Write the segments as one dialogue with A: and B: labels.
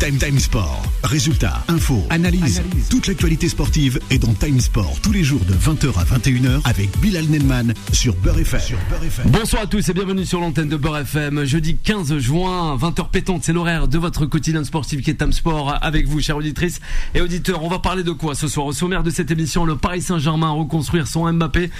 A: Time Time Sport. Résultats, infos, analyse. Toute l'actualité sportive est dans Time Sport tous les jours de 20h à 21h avec Bilal Nelman sur Beurre FM.
B: Bonsoir à tous et bienvenue sur l'antenne de Beurre FM. Jeudi 15 juin, 20h pétante, c'est l'horaire de votre quotidien sportif qui est Time Sport avec vous, chères auditrices et auditeurs. On va parler de quoi ce soir Au sommaire de cette émission, le Paris Saint-Germain reconstruire son Mbappé.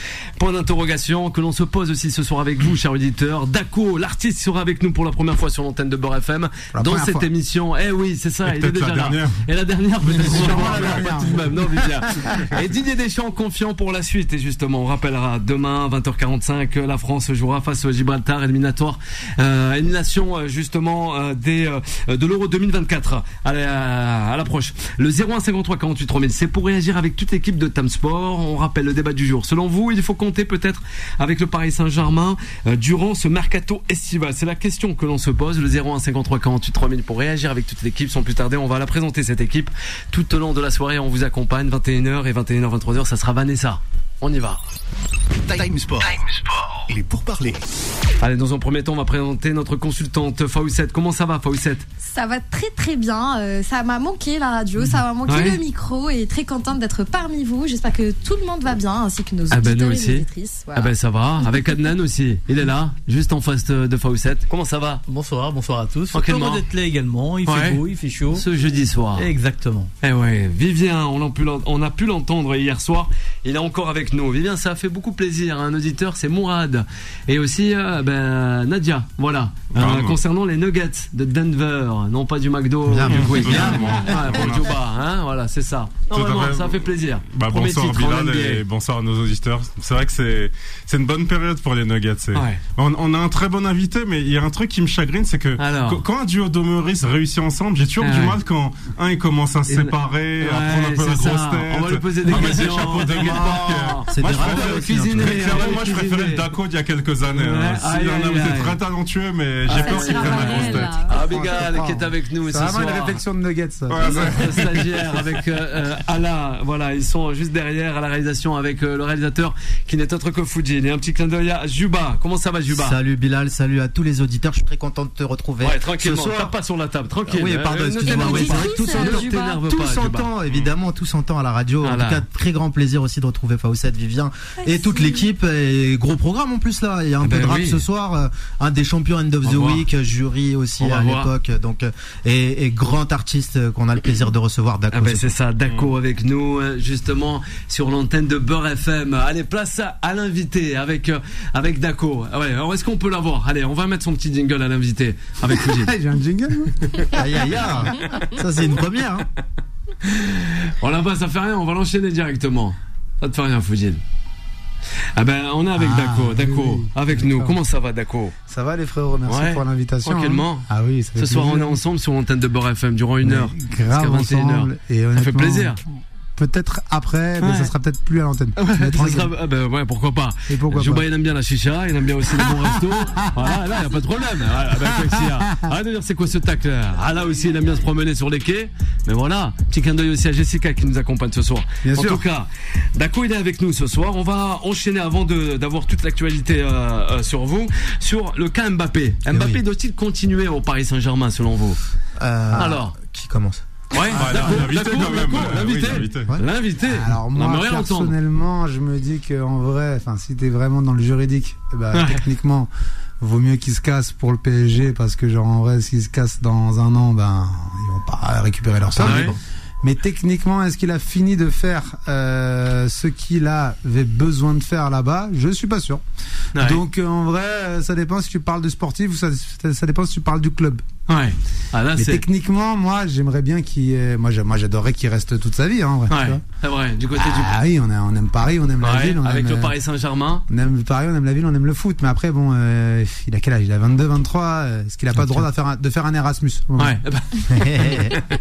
B: Point d'interrogation que l'on se pose aussi ce soir avec vous, chers auditeurs. Daco, l'artiste sera avec nous pour la première fois sur l'antenne de Beurre FM
C: la
B: dans cette
C: fois.
B: émission. Eh oui, c'est ça,
C: Et
B: il est
C: peut-être la
B: déjà là.
C: dernière.
B: Et la dernière, peut-être. Et Didier Deschamps confiant pour la suite. Et justement, on rappellera demain, 20h45, la France jouera face au Gibraltar, éliminatoire, euh, élimination euh, justement euh, des euh, de l'Euro 2024 à la- à l'approche. Le 01 53 48 3000, c'est pour réagir avec toute l'équipe de Tam Sport. On rappelle le débat du jour. Selon vous, il faut compter peut-être avec le Paris Saint-Germain euh, durant ce mercato estival. C'est la question que l'on se pose. Le 01 53 48 3000 pour réagir avec toute l'équipe. Sans plus tarder, on va la présenter cette équipe tout au long de la soirée. On vous accompagne 21h et 21h 23h. Ça sera Vanessa. On y va.
A: Time Sport. Les pourparlers.
B: Allez, dans un premier temps, on va présenter notre consultante Faoussette. Comment ça va, Faoussette
D: Ça va très très bien. Euh, ça m'a manqué la radio, ça m'a manqué
B: Ouais.
D: le micro et très contente d'être parmi vous. J'espère que tout le monde va bien ainsi que nos
B: Ah ben, nous
D: et
B: aussi.
D: nos auditrices. Voilà.
B: Ah ben ça va. Avec Adnan aussi. Il est là, juste en face de, Faoussette. Comment ça va?
E: Bonsoir, bonsoir à tous. Heureux d'être là également. Il
B: Ouais.
E: fait beau, il fait chaud.
B: Ce jeudi soir.
E: Exactement.
B: Eh ouais, Vivien, on a pu l'en- on a pu l'entendre hier soir. Il est encore avec nous. Vivien, ça a fait beaucoup plaisir. Un auditeur, c'est Mourad. Et aussi, euh, ben, Nadia. Voilà. Euh, concernant les nuggets de Denver. Non pas du McDo.
C: Bien,
B: du. Quick, hein. Ouais, pour Juba, hein. Voilà, c'est ça. Ça fait plaisir.
C: Bah, bonsoir Bilal et bonsoir à nos auditeurs. C'est vrai que c'est c'est une bonne période pour les Nuggets.
B: Ouais.
C: On, on a un très bon invité, mais il y a un truc qui me chagrine, c'est que
B: Alors.
C: quand- un duo d'Omeris réussit ensemble, j'ai toujours
B: Ah
C: du mal quand un il commence à se séparer, à prendre un peu la
B: c'est ça.
C: grosse tête.
B: On va lui poser des
C: à mettre
B: questions.
C: chapeaux de Moi,
E: des
C: je préfère
E: aussi,
B: cuisiner,
E: hein,
C: Mais clairement,
B: allez,
C: moi, je préférais le Daco d'il y a quelques années. Hein. est
B: aïe.
C: très talentueux, mais j'ai
D: Ah,
C: peur
D: c'est
C: qu'il prenne la grosse tête.
B: Ah, Abigail qui est avec nous ce
F: C'est vraiment une réflexion de nuggets.
B: stagiaire avec euh, euh, Ala, voilà, ils sont juste derrière à la réalisation avec euh, le réalisateur qui n'est autre que Fujin. Et un petit clin d'œil à Juba. Comment ça va Juba?
G: Salut Bilal, salut à tous les auditeurs. Je suis très content de te retrouver.
B: Ouais, tranquillement.
G: Ce soir-
B: Tape pas sur la table, tranquille.
G: Oui, pardon, excuse-moi, oui, tout s'entend. Tout s'entend, évidemment, tout s'entend à la radio. En tout cas, très grand plaisir aussi de retrouver Fawcett, Vivien et toute l'équipe. Et gros programme en plus là. Il y a un
B: Eh
G: peu
B: ben
G: de rap
B: oui.
G: ce soir. euh, Un des champions End of
B: On
G: the
B: voir.
G: Week, jury aussi
B: On
G: à l'époque. Donc, euh, et, et grand artiste euh, qu'on a le plaisir de recevoir
B: Ah
G: d'accord.
B: ben c'est ça, Daco avec nous justement sur l'antenne de Beurre FM. Allez, place à, à l'invité avec avec Daco. Ah Ouais, alors est-ce qu'on peut l'avoir? Allez, on va mettre son petit jingle à l'invité avec Fujin.
F: J'ai un jingle. moi.
G: Aïe, aïe, aïe. Ça, c'est une première. hein.
B: On là-bas, ça fait rien, on va l'enchaîner directement. Ça te fait rien, Fujin. Ah ben, on est avec
F: Ah,
B: Daco, Daco,
F: oui.
B: avec nous. Comment ça va, Daco
F: Ça va les frérots, merci
B: Ouais.
F: pour l'invitation.
B: Tranquillement.
F: hein. Ah oui, ça fait
B: Ce soir, on est ensemble sur l'antenne de Beurre FM durant une heure.
F: Grave
B: jusqu'à 21 heures.
F: ensemble. Et
B: Ça fait plaisir.
F: Peut-être après, mais
B: Ouais.
F: ça sera peut-être plus à l'antenne.
B: Sera- ah ben ouais, pourquoi pas.
F: Et pourquoi
B: Juba,
F: pas
B: il aime bien la chicha, il aime bien aussi les bons restos. Voilà, là, il a pas de problème. Ah, ben, Alexia, Arrête de dire c'est quoi ce tacle Ah, là aussi, il aime bien se promener sur les quais. Mais voilà, petit clin d'œil aussi à Jessica qui nous accompagne ce soir.
F: Bien
B: en
F: sûr.
B: tout cas, Daco, il est avec nous ce soir. On va enchaîner avant d'avoir toute l'actualité euh, euh, sur vous, sur le cas Mbappé. Mbappé
G: oui.
B: doit-il continuer au Paris Saint-Germain selon vous?
G: Euh,
B: Alors
G: Qui commence?
B: Ouais,
C: Ah, l'invité, quand même. Ouais, oui,
B: l'invité.
C: l'invité.
G: Ouais.
B: L'invité.
F: Alors moi, personnellement, je me dis que en vrai, enfin, si t'es vraiment dans le juridique, ben,
B: Ouais.
F: techniquement, vaut mieux qu'il se casse pour le PSG parce que genre en vrai, s'il se casse dans un an, ben, ils vont pas récupérer leur.
B: Ah ouais.
F: Mais techniquement, est-ce qu'il a fini de faire euh, ce qu'il avait besoin de faire là-bas? Je suis pas sûr.
B: Ouais.
F: Donc euh, en vrai, euh, ça dépend si tu parles de sportif ou ça dépend si tu parles du club.
B: Ouais. Ah là,
F: Mais techniquement, moi, j'aimerais bien qu'il, moi, j'a- moi, j'adorerais qu'il reste toute sa vie. Hein, en vrai,
B: Ouais, c'est vrai. Du côté du.
F: Ah oui, on, a- on aime Paris, on aime la ville, on
B: avec
F: aime,
B: le
F: euh,
B: Paris Saint-Germain.
F: on aime Paris, on aime la ville, on aime le foot. Mais après, bon, euh, il a quel âge? Il a 22, 23. euh, Est-ce qu'il a pas le droit de faire un, de faire un Erasmus
B: Ouais.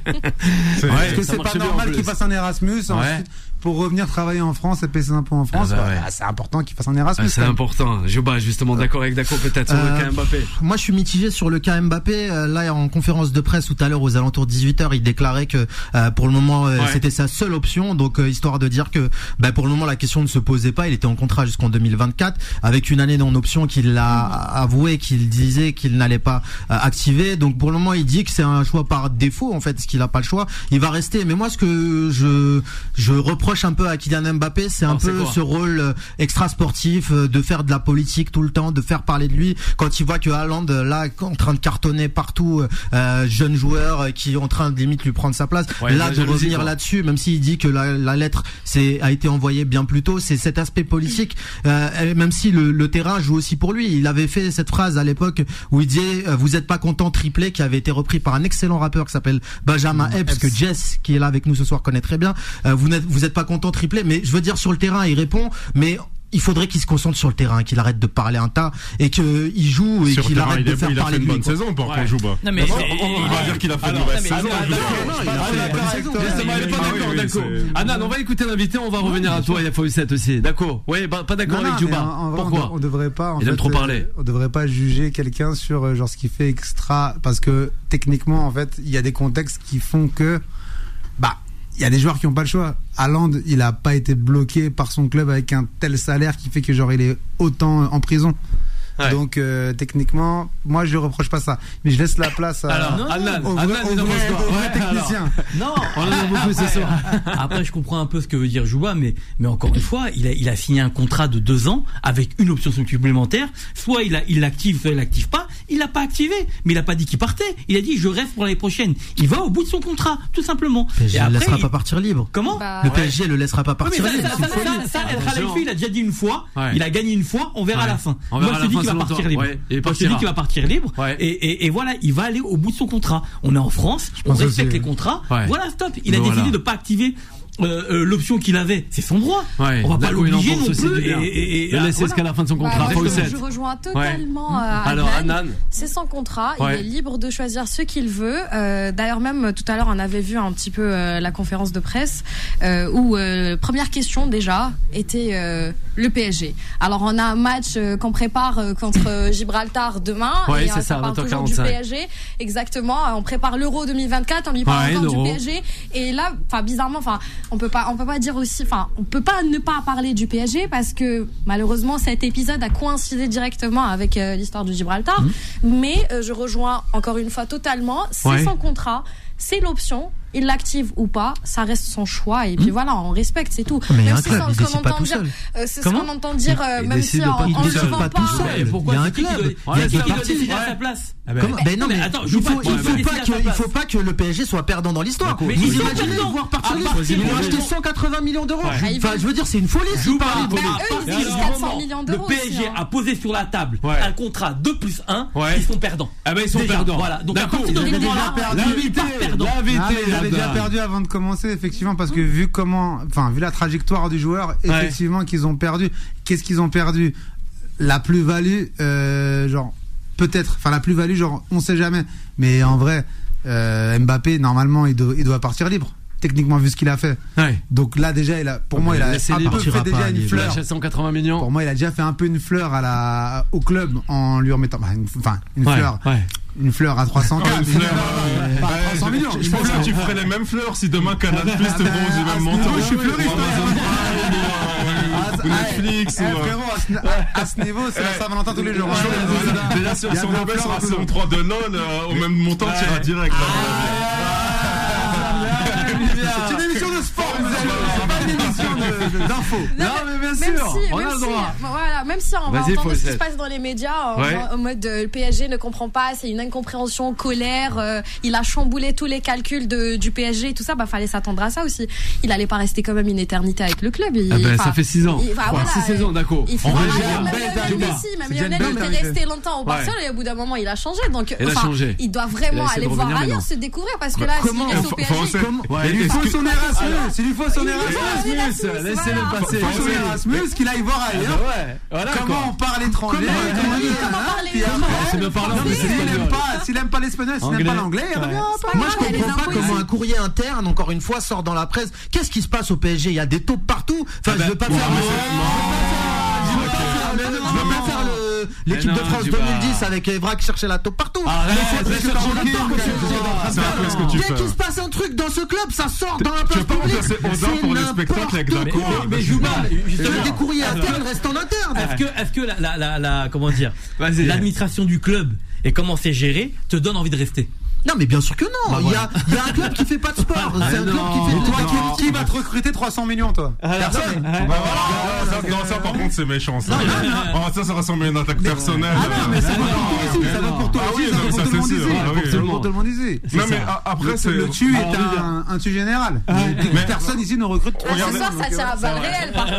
F: Est-ce que c'est pas normal qu'il fasse un Erasmus
B: Ouais.
F: ensuite pour revenir travailler en France et payer ses impôts en France
B: Ah bah ouais.
F: bah, C'est important qu'il fasse un Erasmus.
B: Ah, c'est important. Juba, justement, d'accord avec Daco peut-être sur le
G: Euh,
B: cas Mbappé.
G: Moi, je suis mitigé sur le cas Mbappé. Euh, là en conférence de presse tout à l'heure aux alentours de 18h, il déclarait que euh, pour le moment euh,
B: Ouais.
G: c'était sa seule option. Donc euh, histoire de dire que bah, pour le moment la question ne se posait pas. Il était en contrat jusqu'en 2024 avec une année non option qu'il a avoué qu'il disait qu'il n'allait pas euh, activer. Donc pour le moment il dit que c'est un choix par défaut en fait, parce qu'il a pas le choix. Il va rester. Mais moi ce que je je reproche un peu à Kylian Mbappé, c'est un
B: Alors, c'est
G: peu ce rôle euh, extra sportif euh, de faire de la politique tout le temps, de faire parler de lui quand il voit que Haaland euh, là en train de cartonner partout, euh, jeune joueur qui est en train de limite lui prendre sa place.
B: Ouais,
G: là de revenir là-dessus, même s'il dit que la, la lettre c'est a été envoyée bien plus tôt, c'est cet aspect politique. euh, même si le, le terrain joue aussi pour lui, il avait fait cette phrase à l'époque où il disait vous êtes pas content triplé qui avait été repris par un excellent rappeur qui s'appelle Benjamin Epps que Jess qui est là avec nous ce soir connaît très bien. Euh, vous n'êtes vous êtes pas content triplé, mais je veux dire sur le terrain il répond, mais il faudrait qu'il se concentre sur le terrain, qu'il arrête de parler un tas et qu'il joue et qu'il arrête de faire
C: il a fait
G: parler
C: une
G: lui.
C: bonne saison pour qu'on joue.
E: Non, mais
C: on, va dire qu'il a fait une mauvaise saison. je
B: d'accord,
C: vois.
G: non, il a fait une
B: d'accord.
G: bonne saison.
B: Justement, il est pas d'accord, d'accord. on va écouter l'invité, on va revenir à toi, il y a Fawcett aussi. D'accord. Oui, bah, pas d'accord avec Juba.
F: en- en vrai, on
B: Pourquoi
F: on, devrait pas. En
B: Il aime
F: fait,
B: trop
F: euh,
B: parler.
F: On devrait pas juger quelqu'un sur euh, genre ce qu'il fait extra parce que techniquement en fait il y a des contextes qui font que il y a des joueurs qui ont pas le choix. Haaland, il a pas été bloqué par son club avec un tel salaire qui fait que genre il est autant en prison.
B: Ouais.
F: Donc euh, techniquement, moi je reproche pas ça, mais je laisse la place à
B: Alors,
E: non,
B: Anan,
F: au vrai,
B: Anan,
F: au
B: il en
F: vrai-
B: pense quoi
F: au vrai
B: Ouais, alors.
F: technicien.
E: Non.
B: On en a beaucoup ce soir.
E: Après, je comprends un peu ce que veut dire Jouba, mais, mais encore une fois, il a, il a signé un contrat de deux ans avec une option supplémentaire. Soit il a, il l'active, soit il l'active pas. Il l'a pas activé, mais il a pas dit qu'il partait. Il a dit je reste pour l'année prochaine. Il va au bout de son contrat, tout simplement.
G: PSG
E: Et
G: ne
E: après,
G: laissera
E: il-
G: pas partir libre.
E: Comment
D: Bah,
G: Le
D: ouais.
G: PSG le laissera pas partir
E: ça,
G: libre.
E: ça, il a déjà dit une fois,
B: Ouais.
E: il a gagné une fois, on verra à
B: Ouais.
E: la fin.
B: On verra
E: Moi,
B: à
E: je
B: la fin,
E: va partir libre.
B: Ouais, et
E: dis
B: partira.
E: qu'il va partir libre.
B: Ouais.
E: Et, et, et voilà, il va aller au bout de son contrat. On est en France, on respecte
F: aussi,
E: les
F: ouais.
E: contrats.
B: Ouais.
E: Voilà, stop. Il a
B: Voilà.
E: décidé de pas activer euh, euh, l'option qu'il avait. C'est son droit.
B: Ouais.
E: On va pas l'obliger non
B: aussi
E: plus. Et, et, et-
B: Le laisser
E: voilà.
B: jusqu'à la fin de son
D: Bah,
B: contrat.
D: moi, je, rejoins totalement euh,
B: Alors. Anan.
D: C'est son contrat,
B: Ouais.
D: il est libre de choisir ce qu'il veut. Euh, D'ailleurs, même tout à l'heure, on avait vu un petit peu euh, la conférence de presse euh, où euh, première question déjà était euh, le PSG. Alors, on a un match euh, qu'on prépare euh, contre euh, Gibraltar demain.
B: Ouais,
D: et,
B: c'est
D: euh,
B: ça,
D: parle toujours
B: 20h45.
D: du PSG. Exactement. On prépare l'Euro 2024, on lui parle
B: Ouais,
D: encore du PSG. Et là, enfin, bizarrement, enfin, on peut pas, on peut pas dire aussi, enfin, on peut pas ne pas parler du PSG parce que malheureusement cet épisode a coïncidé directement avec euh, l'histoire de Gibraltar. Mais euh, je rejoins encore une fois totalement. C'est
B: Ouais.
D: son contrat, c'est l'option. Il l'active ou pas, ça reste son choix. Et puis voilà, on respecte, c'est tout.
G: Mais
D: Même
G: un
D: si
G: club,
D: ce qu'on entend dire, euh, c'est ce
E: Comment
D: qu'on entend dire, euh,
B: Il
D: même si en
B: tout
D: le devant
G: Pas Il y a un club. Il y a
E: c'est qui à sa place
B: Ah ben,
G: Comment Ben non, mais,
E: attends,
G: il faut, il faut pas que, le PSG soit perdant dans l'histoire.
E: Mais
G: Vous imaginez voir partir Ils ont acheté
E: moment-
G: 180 millions d'euros.
D: Ah,
G: Enfin, je veux dire, c'est une folie.
E: Joue pas.
D: Bah, eux, ils
E: Et
D: disent
E: alors,
D: 400
E: moment,
D: millions
E: Le
D: d'euros
E: PSG
D: aussi, hein.
E: a posé sur la table un contrat 2 plus 1,
B: Ouais.
E: ils sont perdants.
B: Ah ben ils sont perdants.
E: Voilà. Donc à partir de
B: Ils
E: ce moment-là, perdants.
B: L'invité,
F: Avait déjà
B: Anan.
F: perdu avant de commencer, effectivement, parce que vu comment, enfin, vu la trajectoire du joueur, effectivement, qu'ils ont perdu. Qu'est-ce qu'ils ont perdu? La plus-value, euh, genre, peut-être, enfin, la plus-value, genre, on sait jamais. Mais en vrai, euh, Mbappé, normalement, il, doit- il doit partir libre. Techniquement, vu ce qu'il a fait.
B: Ouais.
F: Donc là, déjà, il a, pour moi, il a un peu fait déjà une fleur.
B: achète 180 millions.
F: Pour moi, il a déjà fait un peu une fleur à la, au club en lui remettant, une- enfin, une
B: Ouais,
F: fleur,
B: ouais.
F: une fleur à 300
C: Ah, une fleur,
F: euh, pas à 300 millions.
C: Je pense que tu ferais les mêmes fleurs si demain Canal Plus te bronze du même montant.
F: je suis fleuriste,
C: ou, euh, Netflix.
F: Eh,
C: euh,
F: frérot, à ce, niveau, c'est la Saint-Valentin tous les jours.
C: je-
F: hein.
C: Déjà, si on sur la saison 3 de LOL, au même montant, tu iras direct.
F: D'infos.
B: Non, mais bien
D: même
B: sûr,
D: si,
B: on a le
D: si,
B: droit.
D: voilà, même si on va entendre ce qui se passe dans les médias en,
B: Ouais.
D: en mode euh, le PSG ne comprend pas, c'est une incompréhension, colère, euh, il a chamboulé tous les calculs de, du PSG, tout ça, bah fallait s'attendre à ça aussi. Il allait pas rester quand même une éternité avec le club. Il,
B: Ah ben,
D: enfin,
B: ça fait 6 ans.
D: il- enfin,
B: Ouais,
D: voilà,
B: six saisons, d'accord.
D: Il faut
B: En vrai,
D: même Lionel
F: belle
D: était resté longtemps au. Barcelone et au bout d'un moment il a changé. Donc,
B: Il
D: il doit
B: Il
D: vraiment aller voir ailleurs, se découvrir parce que
C: Bah,
D: là,
G: comment-
D: s'il reste au PSG,
F: Il faut
B: que-
F: son Erasmus, il lui faut son
D: Il
F: Erasmus.
B: Laissez-le
D: voilà.
B: passer.
F: Faut son Erasmus, qu'il aille voir ailleurs.
B: Ouais, voilà
F: Comment
B: quoi.
F: on parle étranger s'il
B: c'est
F: aime
B: espagnol.
F: pas, s'il aime pas l'espagnol, s'il
B: Anglais.
F: aime pas l'anglais, revient pas.
G: Moi, je comprends pas comment un courrier interne, encore une fois, sort dans la presse. Qu'est-ce qui se passe au PSG Il y a des taupes partout. Enfin,
B: Ah
G: je
B: ben,
G: veux pas faire l'équipe de France
B: Juba.
G: 2010 avec Evra qui cherchait la taupe partout. Dès qu'il se passe un truc dans ce club, ça sort dans la place
C: veux pas
G: publique. C'est
C: pour les
G: n'importe
C: spectacles avec
G: quoi.
E: Mais Juba, justement,
G: Les courriers internes restent en interne.
E: est-ce que, est-ce que la, la, la, comment dire, l'administration du club et comment c'est géré te donne envie de rester?
G: Non, mais bien sûr que non.
B: Bah
G: il, y a, il y a un club qui fait pas de sport. C'est un
B: non.
G: club qui fait
F: toi,
G: Non.
F: qui, qui va te recruter 300 millions, toi Personne.
C: Bah, voilà, ça, non, ça, par contre, c'est méchant. Ça, Oh, ça, ça ressemble à une attaque personnelle.
F: Ah non, mais ça va pour toi aussi, ça va pour toi
C: Ah
F: aussi, ça va pour tout le monde
C: c'est
F: ici.
C: sûr. Ah oui.
F: Ça va pour tout le monde ici.
C: Non, mais après, c'est.
F: Le tu est un, tu général. Mais Personne ici ne recrute
D: Là, ce
C: Regardez,
D: soir, ça tire à balles réelles, par contre.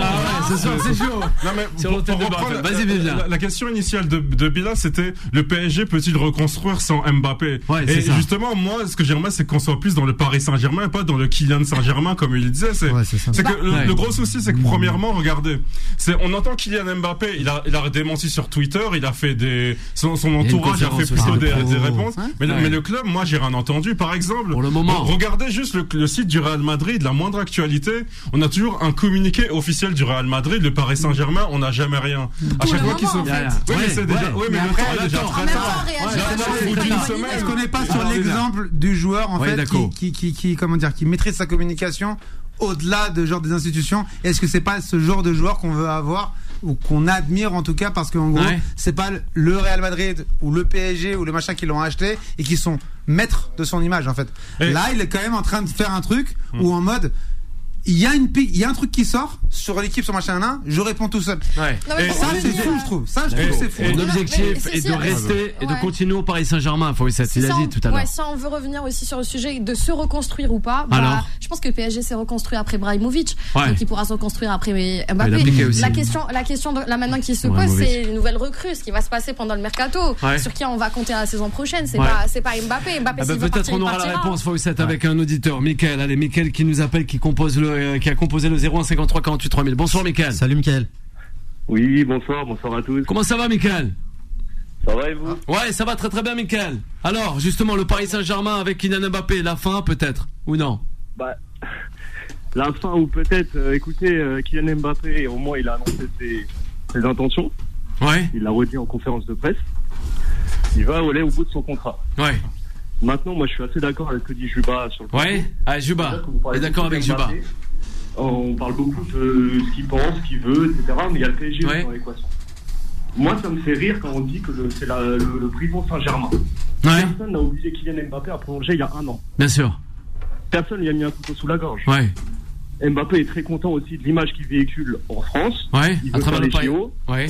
B: C'est sûr, c'est chaud.
C: Non, mais
B: Sur
C: pour-
B: l'hôtel de
C: reprendre
B: Bartel. Vas-y, Vivien.
C: La, la question initiale de, Bila, c'était le PSG peut-il reconstruire sans Mbappé?
B: Ouais, c'est
C: Et
B: ça.
C: justement, moi, ce que j'aimerais, c'est qu'on soit plus dans le Paris Saint-Germain et pas dans le Kylian Saint-Germain, comme il disait. C'est
G: Ouais, c'est ça.
C: c'est que le,
B: Ouais.
C: le gros souci, c'est que premièrement, regardez, c'est on entend Kylian Mbappé, il a, il a démenti sur Twitter, il a fait des, son, son
B: y a
C: entourage a fait plutôt des, des réponses. Mais, le-
B: Ouais.
C: mais le club, moi, j'ai rien entendu. Par exemple,
B: Pour le moment.
C: regardez juste le, le site du Real Madrid, la moindre actualité, on a toujours un communiqué officiel du Real Madrid, le Paris Saint-Germain, on n'a jamais rien. À
D: Pour
C: chaque fois qu'ils sont oui, mais c'est déjà, oui, mais,
F: Mais
C: le temps est déjà très tard.
D: pas une
C: semaine.
F: Sur l'exemple du joueur en
B: Ouais,
F: fait qui, qui, qui, comment dire qui maîtrise sa communication au-delà de genre des institutions Est-ce que c'est pas ce genre de joueur qu'on veut avoir ou qu'on admire en tout cas parce qu'en gros
B: Ouais.
F: c'est pas le Real Madrid ou le PSG ou le machin qui l'ont acheté et qui sont maîtres de son image en fait.
C: Et-
F: Là il est quand même en train de faire un truc où en mode il y a une il y a un truc qui sort sur l'équipe sur machin là, je réponds tout seul.
B: Ouais.
D: Non, mais
C: Et
F: Ça c'est fou je trouve. Ça je trouve c'est fou.
B: Mon objectif est de rester et de continuer au Paris Saint-Germain, a
D: ça,
B: dit
D: on-
B: tout à l'heure.
D: Ouais, ça, on veut revenir aussi sur le sujet de se reconstruire ou pas. Bah,
B: Alors
D: je pense que PSG s'est reconstruit après Brahimovic.
B: Ouais.
D: Donc, il pourra se reconstruire après Mbappé. la question, la question de, là maintenant qui se pose, c'est une nouvelle recrue, ce qui va se passer pendant le mercato.
B: Ouais.
D: Sur qui on va compter la saison prochaine. C'est pas, c'est pas Mbappé. Mbappé,
B: Ah bah, peut-être on aura la réponse Fawcett avec un auditeur, Michael. Allez, Michael qui nous appelle, qui compose le, euh, qui a composé le 0153 48 3000. Bonsoir, Michael.
G: Salut, Michael.
H: Oui, bonsoir, bonsoir à tous.
B: Comment ça va, Michael?
H: Ça va et vous?
B: Ouais, ça va très très bien, Michael. Alors, justement, le Paris Saint-Germain avec Kylian Mbappé, la fin peut-être ou non?
H: Bah, la fin ou peut-être, euh, écoutez, euh, Kylian Mbappé, au moins il a annoncé ses, ses intentions.
B: Ouais,
H: Il l'a redit en conférence de presse. Il va aller au bout de son contrat.
B: ouais,
H: Maintenant, moi je suis assez d'accord avec ce que dit Juba sur le
B: ouais. Ah, Juba. Et d'accord avec Juba.
H: On parle beaucoup de ce qu'il pense, ce qu'il veut, etc. Mais il y a le PSG
B: Ouais.
H: dans l'équation. Moi, ça me fait rire quand on dit que c'est le, le prison Saint-Germain.
B: Ouais,
H: Personne n'a obligé Kylian Mbappé à prolonger il y a un an.
B: bien sûr.
H: Personne lui a mis un couteau sous la gorge.
B: Ouais,
H: Mbappé est très content aussi de l'image qu'il véhicule en France.
B: ouais.
H: Il
B: À
H: veut
B: travers
H: faire
B: le
H: les. JO.
B: Ouais,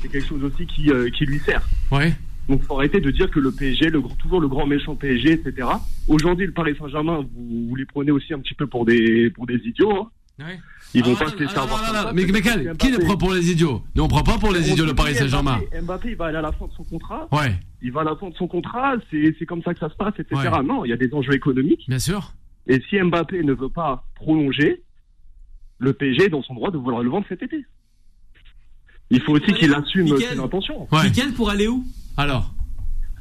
H: C'est quelque chose aussi qui, euh, qui lui sert.
B: ouais.
H: Donc faut arrêter de dire que le PSG, le, toujours le grand méchant PSG, etc. Aujourd'hui, le Paris Saint-Germain, vous, vous les prenez aussi un petit peu pour des, pour des idiots. hein.
B: Ouais.
H: Ils vont
B: Ah,
H: pas se laisser avoir.
B: Mais
H: que
B: qui les prend pour les idiots? Nous, on prend pas pour les
H: On
B: idiots le Paris Saint-Germain.
H: Mbappé, Mbappé, il va aller à la fin de son contrat.
B: Ouais,
H: Il va à la fin de son contrat. C'est c'est comme ça que ça se passe, etc.
B: Ouais.
H: Non, il y a des enjeux économiques.
B: bien sûr.
H: Et si Mbappé ne veut pas prolonger, le PSG est dans son droit de vouloir le vendre cet été. Il faut aussi qu'il assume
E: Mickaël.
H: ses intentions.
B: Ouais.
E: Michael pour aller où?
B: Alors,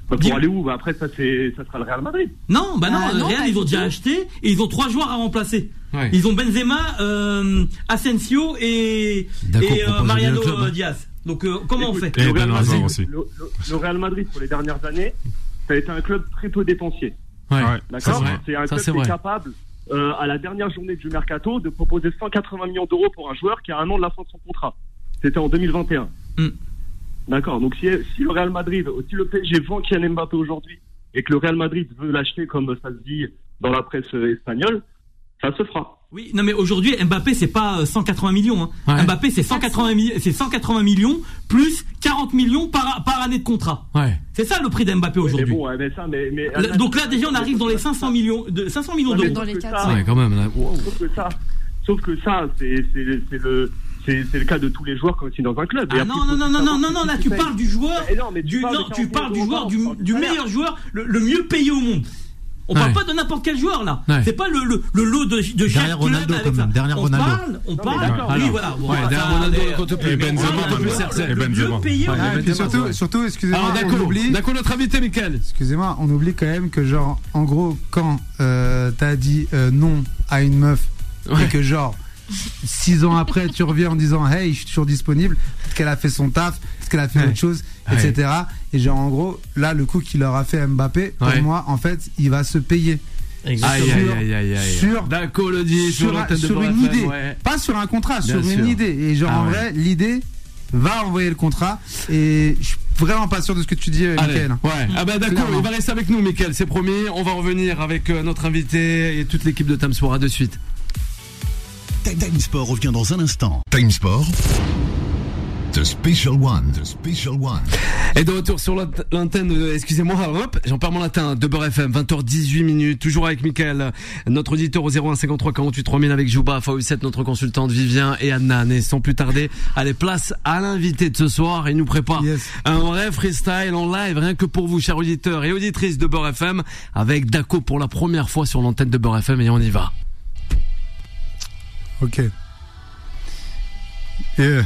H: Bah, pour aller où? Bah, Après, ça, c'est- ça sera le Real Madrid.
E: Non, bah non,
D: Ah,
E: le
D: non,
E: Real ils ont déjà acheté et ils ont trois joueurs à remplacer.
B: ouais.
E: Ils ont Benzema, euh, Asensio et, euh, Mariano
G: hein.
E: euh, Diaz. Donc euh, comment on fait?
C: Et
H: le
C: Ben
H: Real
C: Hazard
H: Madrid-
C: aussi.
H: Le, le- le Real Madrid, pour les dernières années, ça a été un club très peu dépensier.
B: Ouais.
H: D'accord?
B: C'est
H: un
B: Ça,
H: club qui est capable, euh, à la dernière journée du mercato, de proposer 180 millions d'euros pour un joueur qui a un an de la fin de son contrat. C'était en 2021.
E: Hmm.
H: D'accord. Donc si, si le Real Madrid, si le PSG vend Kylian Mbappé aujourd'hui et que le Real Madrid veut l'acheter comme ça se dit dans la presse euh, espagnole, ça se fera.
E: Oui, non mais aujourd'hui Mbappé c'est pas euh, 180 millions. Hein.
B: Ouais.
E: Mbappé c'est 180 mi- c'est 180 millions plus 40 millions par par année de contrat.
B: Ouais.
E: C'est ça le prix d'Mbappé
H: Mais
E: aujourd'hui.
H: bon, ouais, mais ça, mais, mais
E: Là, Donc là déjà on arrive dans les 500 millions de 500 millions
H: mais
E: d'euros.
D: Dans les
H: sauf que
D: quatre.
H: ça-
B: Ouais, quand même. là. Wow.
H: Sauf que ça, sauf que ça, c'est c'est c'est le c'est c'est le cas de tous les joueurs quand ils sont dans un club.
E: Ah non
H: faut
E: non non
H: aussi
E: non non non non là
H: tu
E: parles du joueur
H: Eh non, mais tu
E: du
H: parles
E: non
H: de
E: tu
H: 40
E: parles du joueur du, meilleur joueur le, le mieux payé au monde. On parle
B: Ouais.
E: pas de n'importe quel joueur là.
B: Ouais.
E: C'est pas le, le, le lot de, de chaque
G: Derrière Ronaldo,
E: avec
G: quand
E: ça.
G: même, derrière
E: on
G: Ronaldo.
E: parle, on parle. oui voilà. bon,
B: Ouais,
E: voilà,
B: derrière
E: ça,
B: Ronaldo, compte plus.
C: Et Benzema, Benzema.
F: surtout,
B: ouais.
F: surtout, excusez-moi,
B: Alors,
F: on
B: d'accord.
F: oublie.
B: D'accord, notre invité, Michael.
F: Excusez-moi, on oublie quand même que genre, en gros, quand euh, t'as dit euh, non à une meuf
B: Ouais.
F: et que genre six ans après, tu reviens en disant Hey, je suis toujours disponible. Peut-être qu'elle a fait son taf, peut-être qu'elle a fait
B: Ouais.
F: autre chose,
B: Ouais.
F: etc. Et genre, en gros, là, le coup qu'il leur a fait Mbappé, pour
B: Ouais.
F: moi, en fait, il va se payer.
E: Exactement.
B: Aïe, aïe,
F: Sur-
B: aïe, aïe, aïe.
F: sur-
B: Daco le dit sur,
F: une idée. Pas sur un contrat,
B: Bien
F: sur une idée. Et genre,
B: Ah
F: en vrai, l'idée va envoyer le contrat. Et je suis vraiment pas sûr de ce que tu dis, euh,
B: Allez,
F: Mickaël.
B: ouais. Ah bah d'accord, il va rester avec nous, Mickaël, c'est promis. On va revenir avec euh, notre invité et toute l'équipe de. À de suite.
A: Time Sport revient dans un instant. Time Sport. The Special One. The Special One.
B: Et de retour sur l'ant- l'antenne, euh, excusez-moi, hop, j'en perds mon latin, de Beurre FM, 20h18 minutes, toujours avec Mickaël, notre auditeur au 01 53 48 3000 avec Jouba, FAU7, notre consultante Vivien et Anna. Et sans plus tarder, allez, place à l'invité de ce soir, il nous prépare
F: Yes.
B: un vrai freestyle en live, rien que pour vous, chers auditeurs et auditrices de Beurre FM, avec Daco pour la première fois sur l'antenne de Beurre FM et on y va.
F: Ok. Yeah.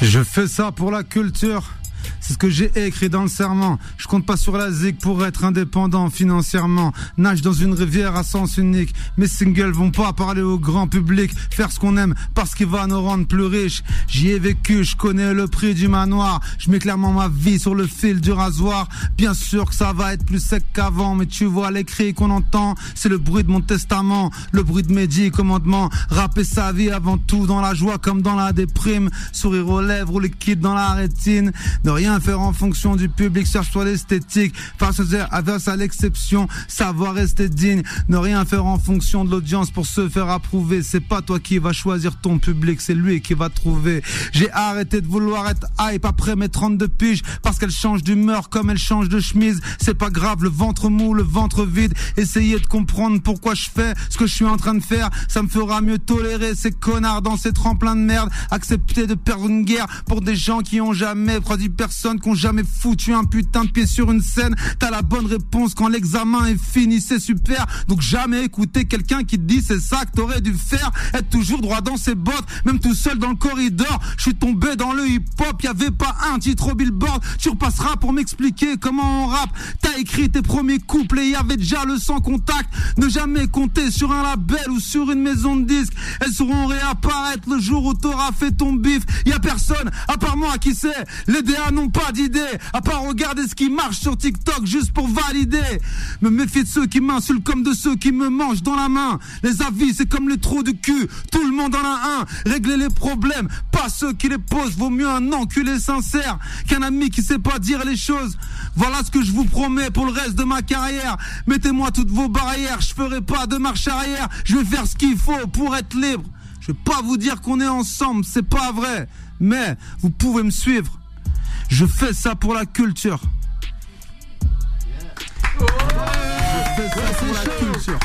F: Je fais ça pour la culture. C'est ce que j'ai écrit dans le serment. Je compte pas sur la zig pour être indépendant financièrement. Nage dans une rivière à sens unique. Mes singles vont pas parler au grand public. Faire ce qu'on aime parce qu'il va nous rendre plus riches. J'y ai vécu, je connais le prix du manoir. Je mets clairement ma vie sur le fil du rasoir. Bien sûr que ça va être plus sec qu'avant, mais tu vois les cris qu'on entend. C'est le bruit de mon testament, le bruit de mes dix commandements. Rapper sa vie avant tout dans la joie comme dans la déprime. Sourire aux lèvres ou liquide dans la rétine. Faire en fonction du public, cherche-toi l'esthétique. Face aux averse à l'exception, savoir rester digne. Ne rien faire en fonction de l'audience pour se faire approuver. C'est pas toi qui va choisir ton public, c'est lui qui va trouver. J'ai arrêté de vouloir être hype après mes 32 piges parce qu'elle change d'humeur comme elle change de chemise. C'est pas grave, le ventre mou, le ventre vide. Essayez de comprendre pourquoi je fais ce que je suis en train de faire. Ça me fera mieux tolérer ces connards dans ces tremplins de merde. Accepter de perdre une guerre pour des gens qui ont jamais produit personne, qui ont jamais foutu un putain de pied sur une scène. T'as la bonne réponse quand l'examen est fini, c'est super. Donc jamais écouter quelqu'un qui te dit c'est ça que t'aurais dû faire. Être toujours droit dans ses bottes, même tout seul dans le corridor. Je suis tombé dans le hip-hop, y avait pas un titre au billboard. Tu repasseras pour m'expliquer comment on rappe. T'as écrit tes premiers couplets, y avait déjà le sans contact. Ne jamais compter sur un label ou sur une maison de disques. Elles sauront réapparaître le jour où t'auras fait ton bif. Y a personne, à part moi, qui sait. Les DA pas d'idée, à part regarder ce qui marche sur TikTok juste pour valider. Me méfier de ceux qui m'insultent comme de ceux qui me mangent dans la main. Les avis, c'est comme les trous du cul. Tout le monde en a un. Régler les problèmes, pas ceux qui les posent. Vaut mieux un enculé sincère qu'un ami qui sait pas dire les choses. Voilà ce que je vous promets pour le reste de ma carrière. Mettez-moi toutes vos barrières. Je ferai pas de marche arrière. Je vais faire ce qu'il faut pour être libre. Je vais pas vous dire qu'on est ensemble, c'est pas vrai. Mais vous pouvez me suivre. Je fais ça pour la culture. Je fais ça pour la culture.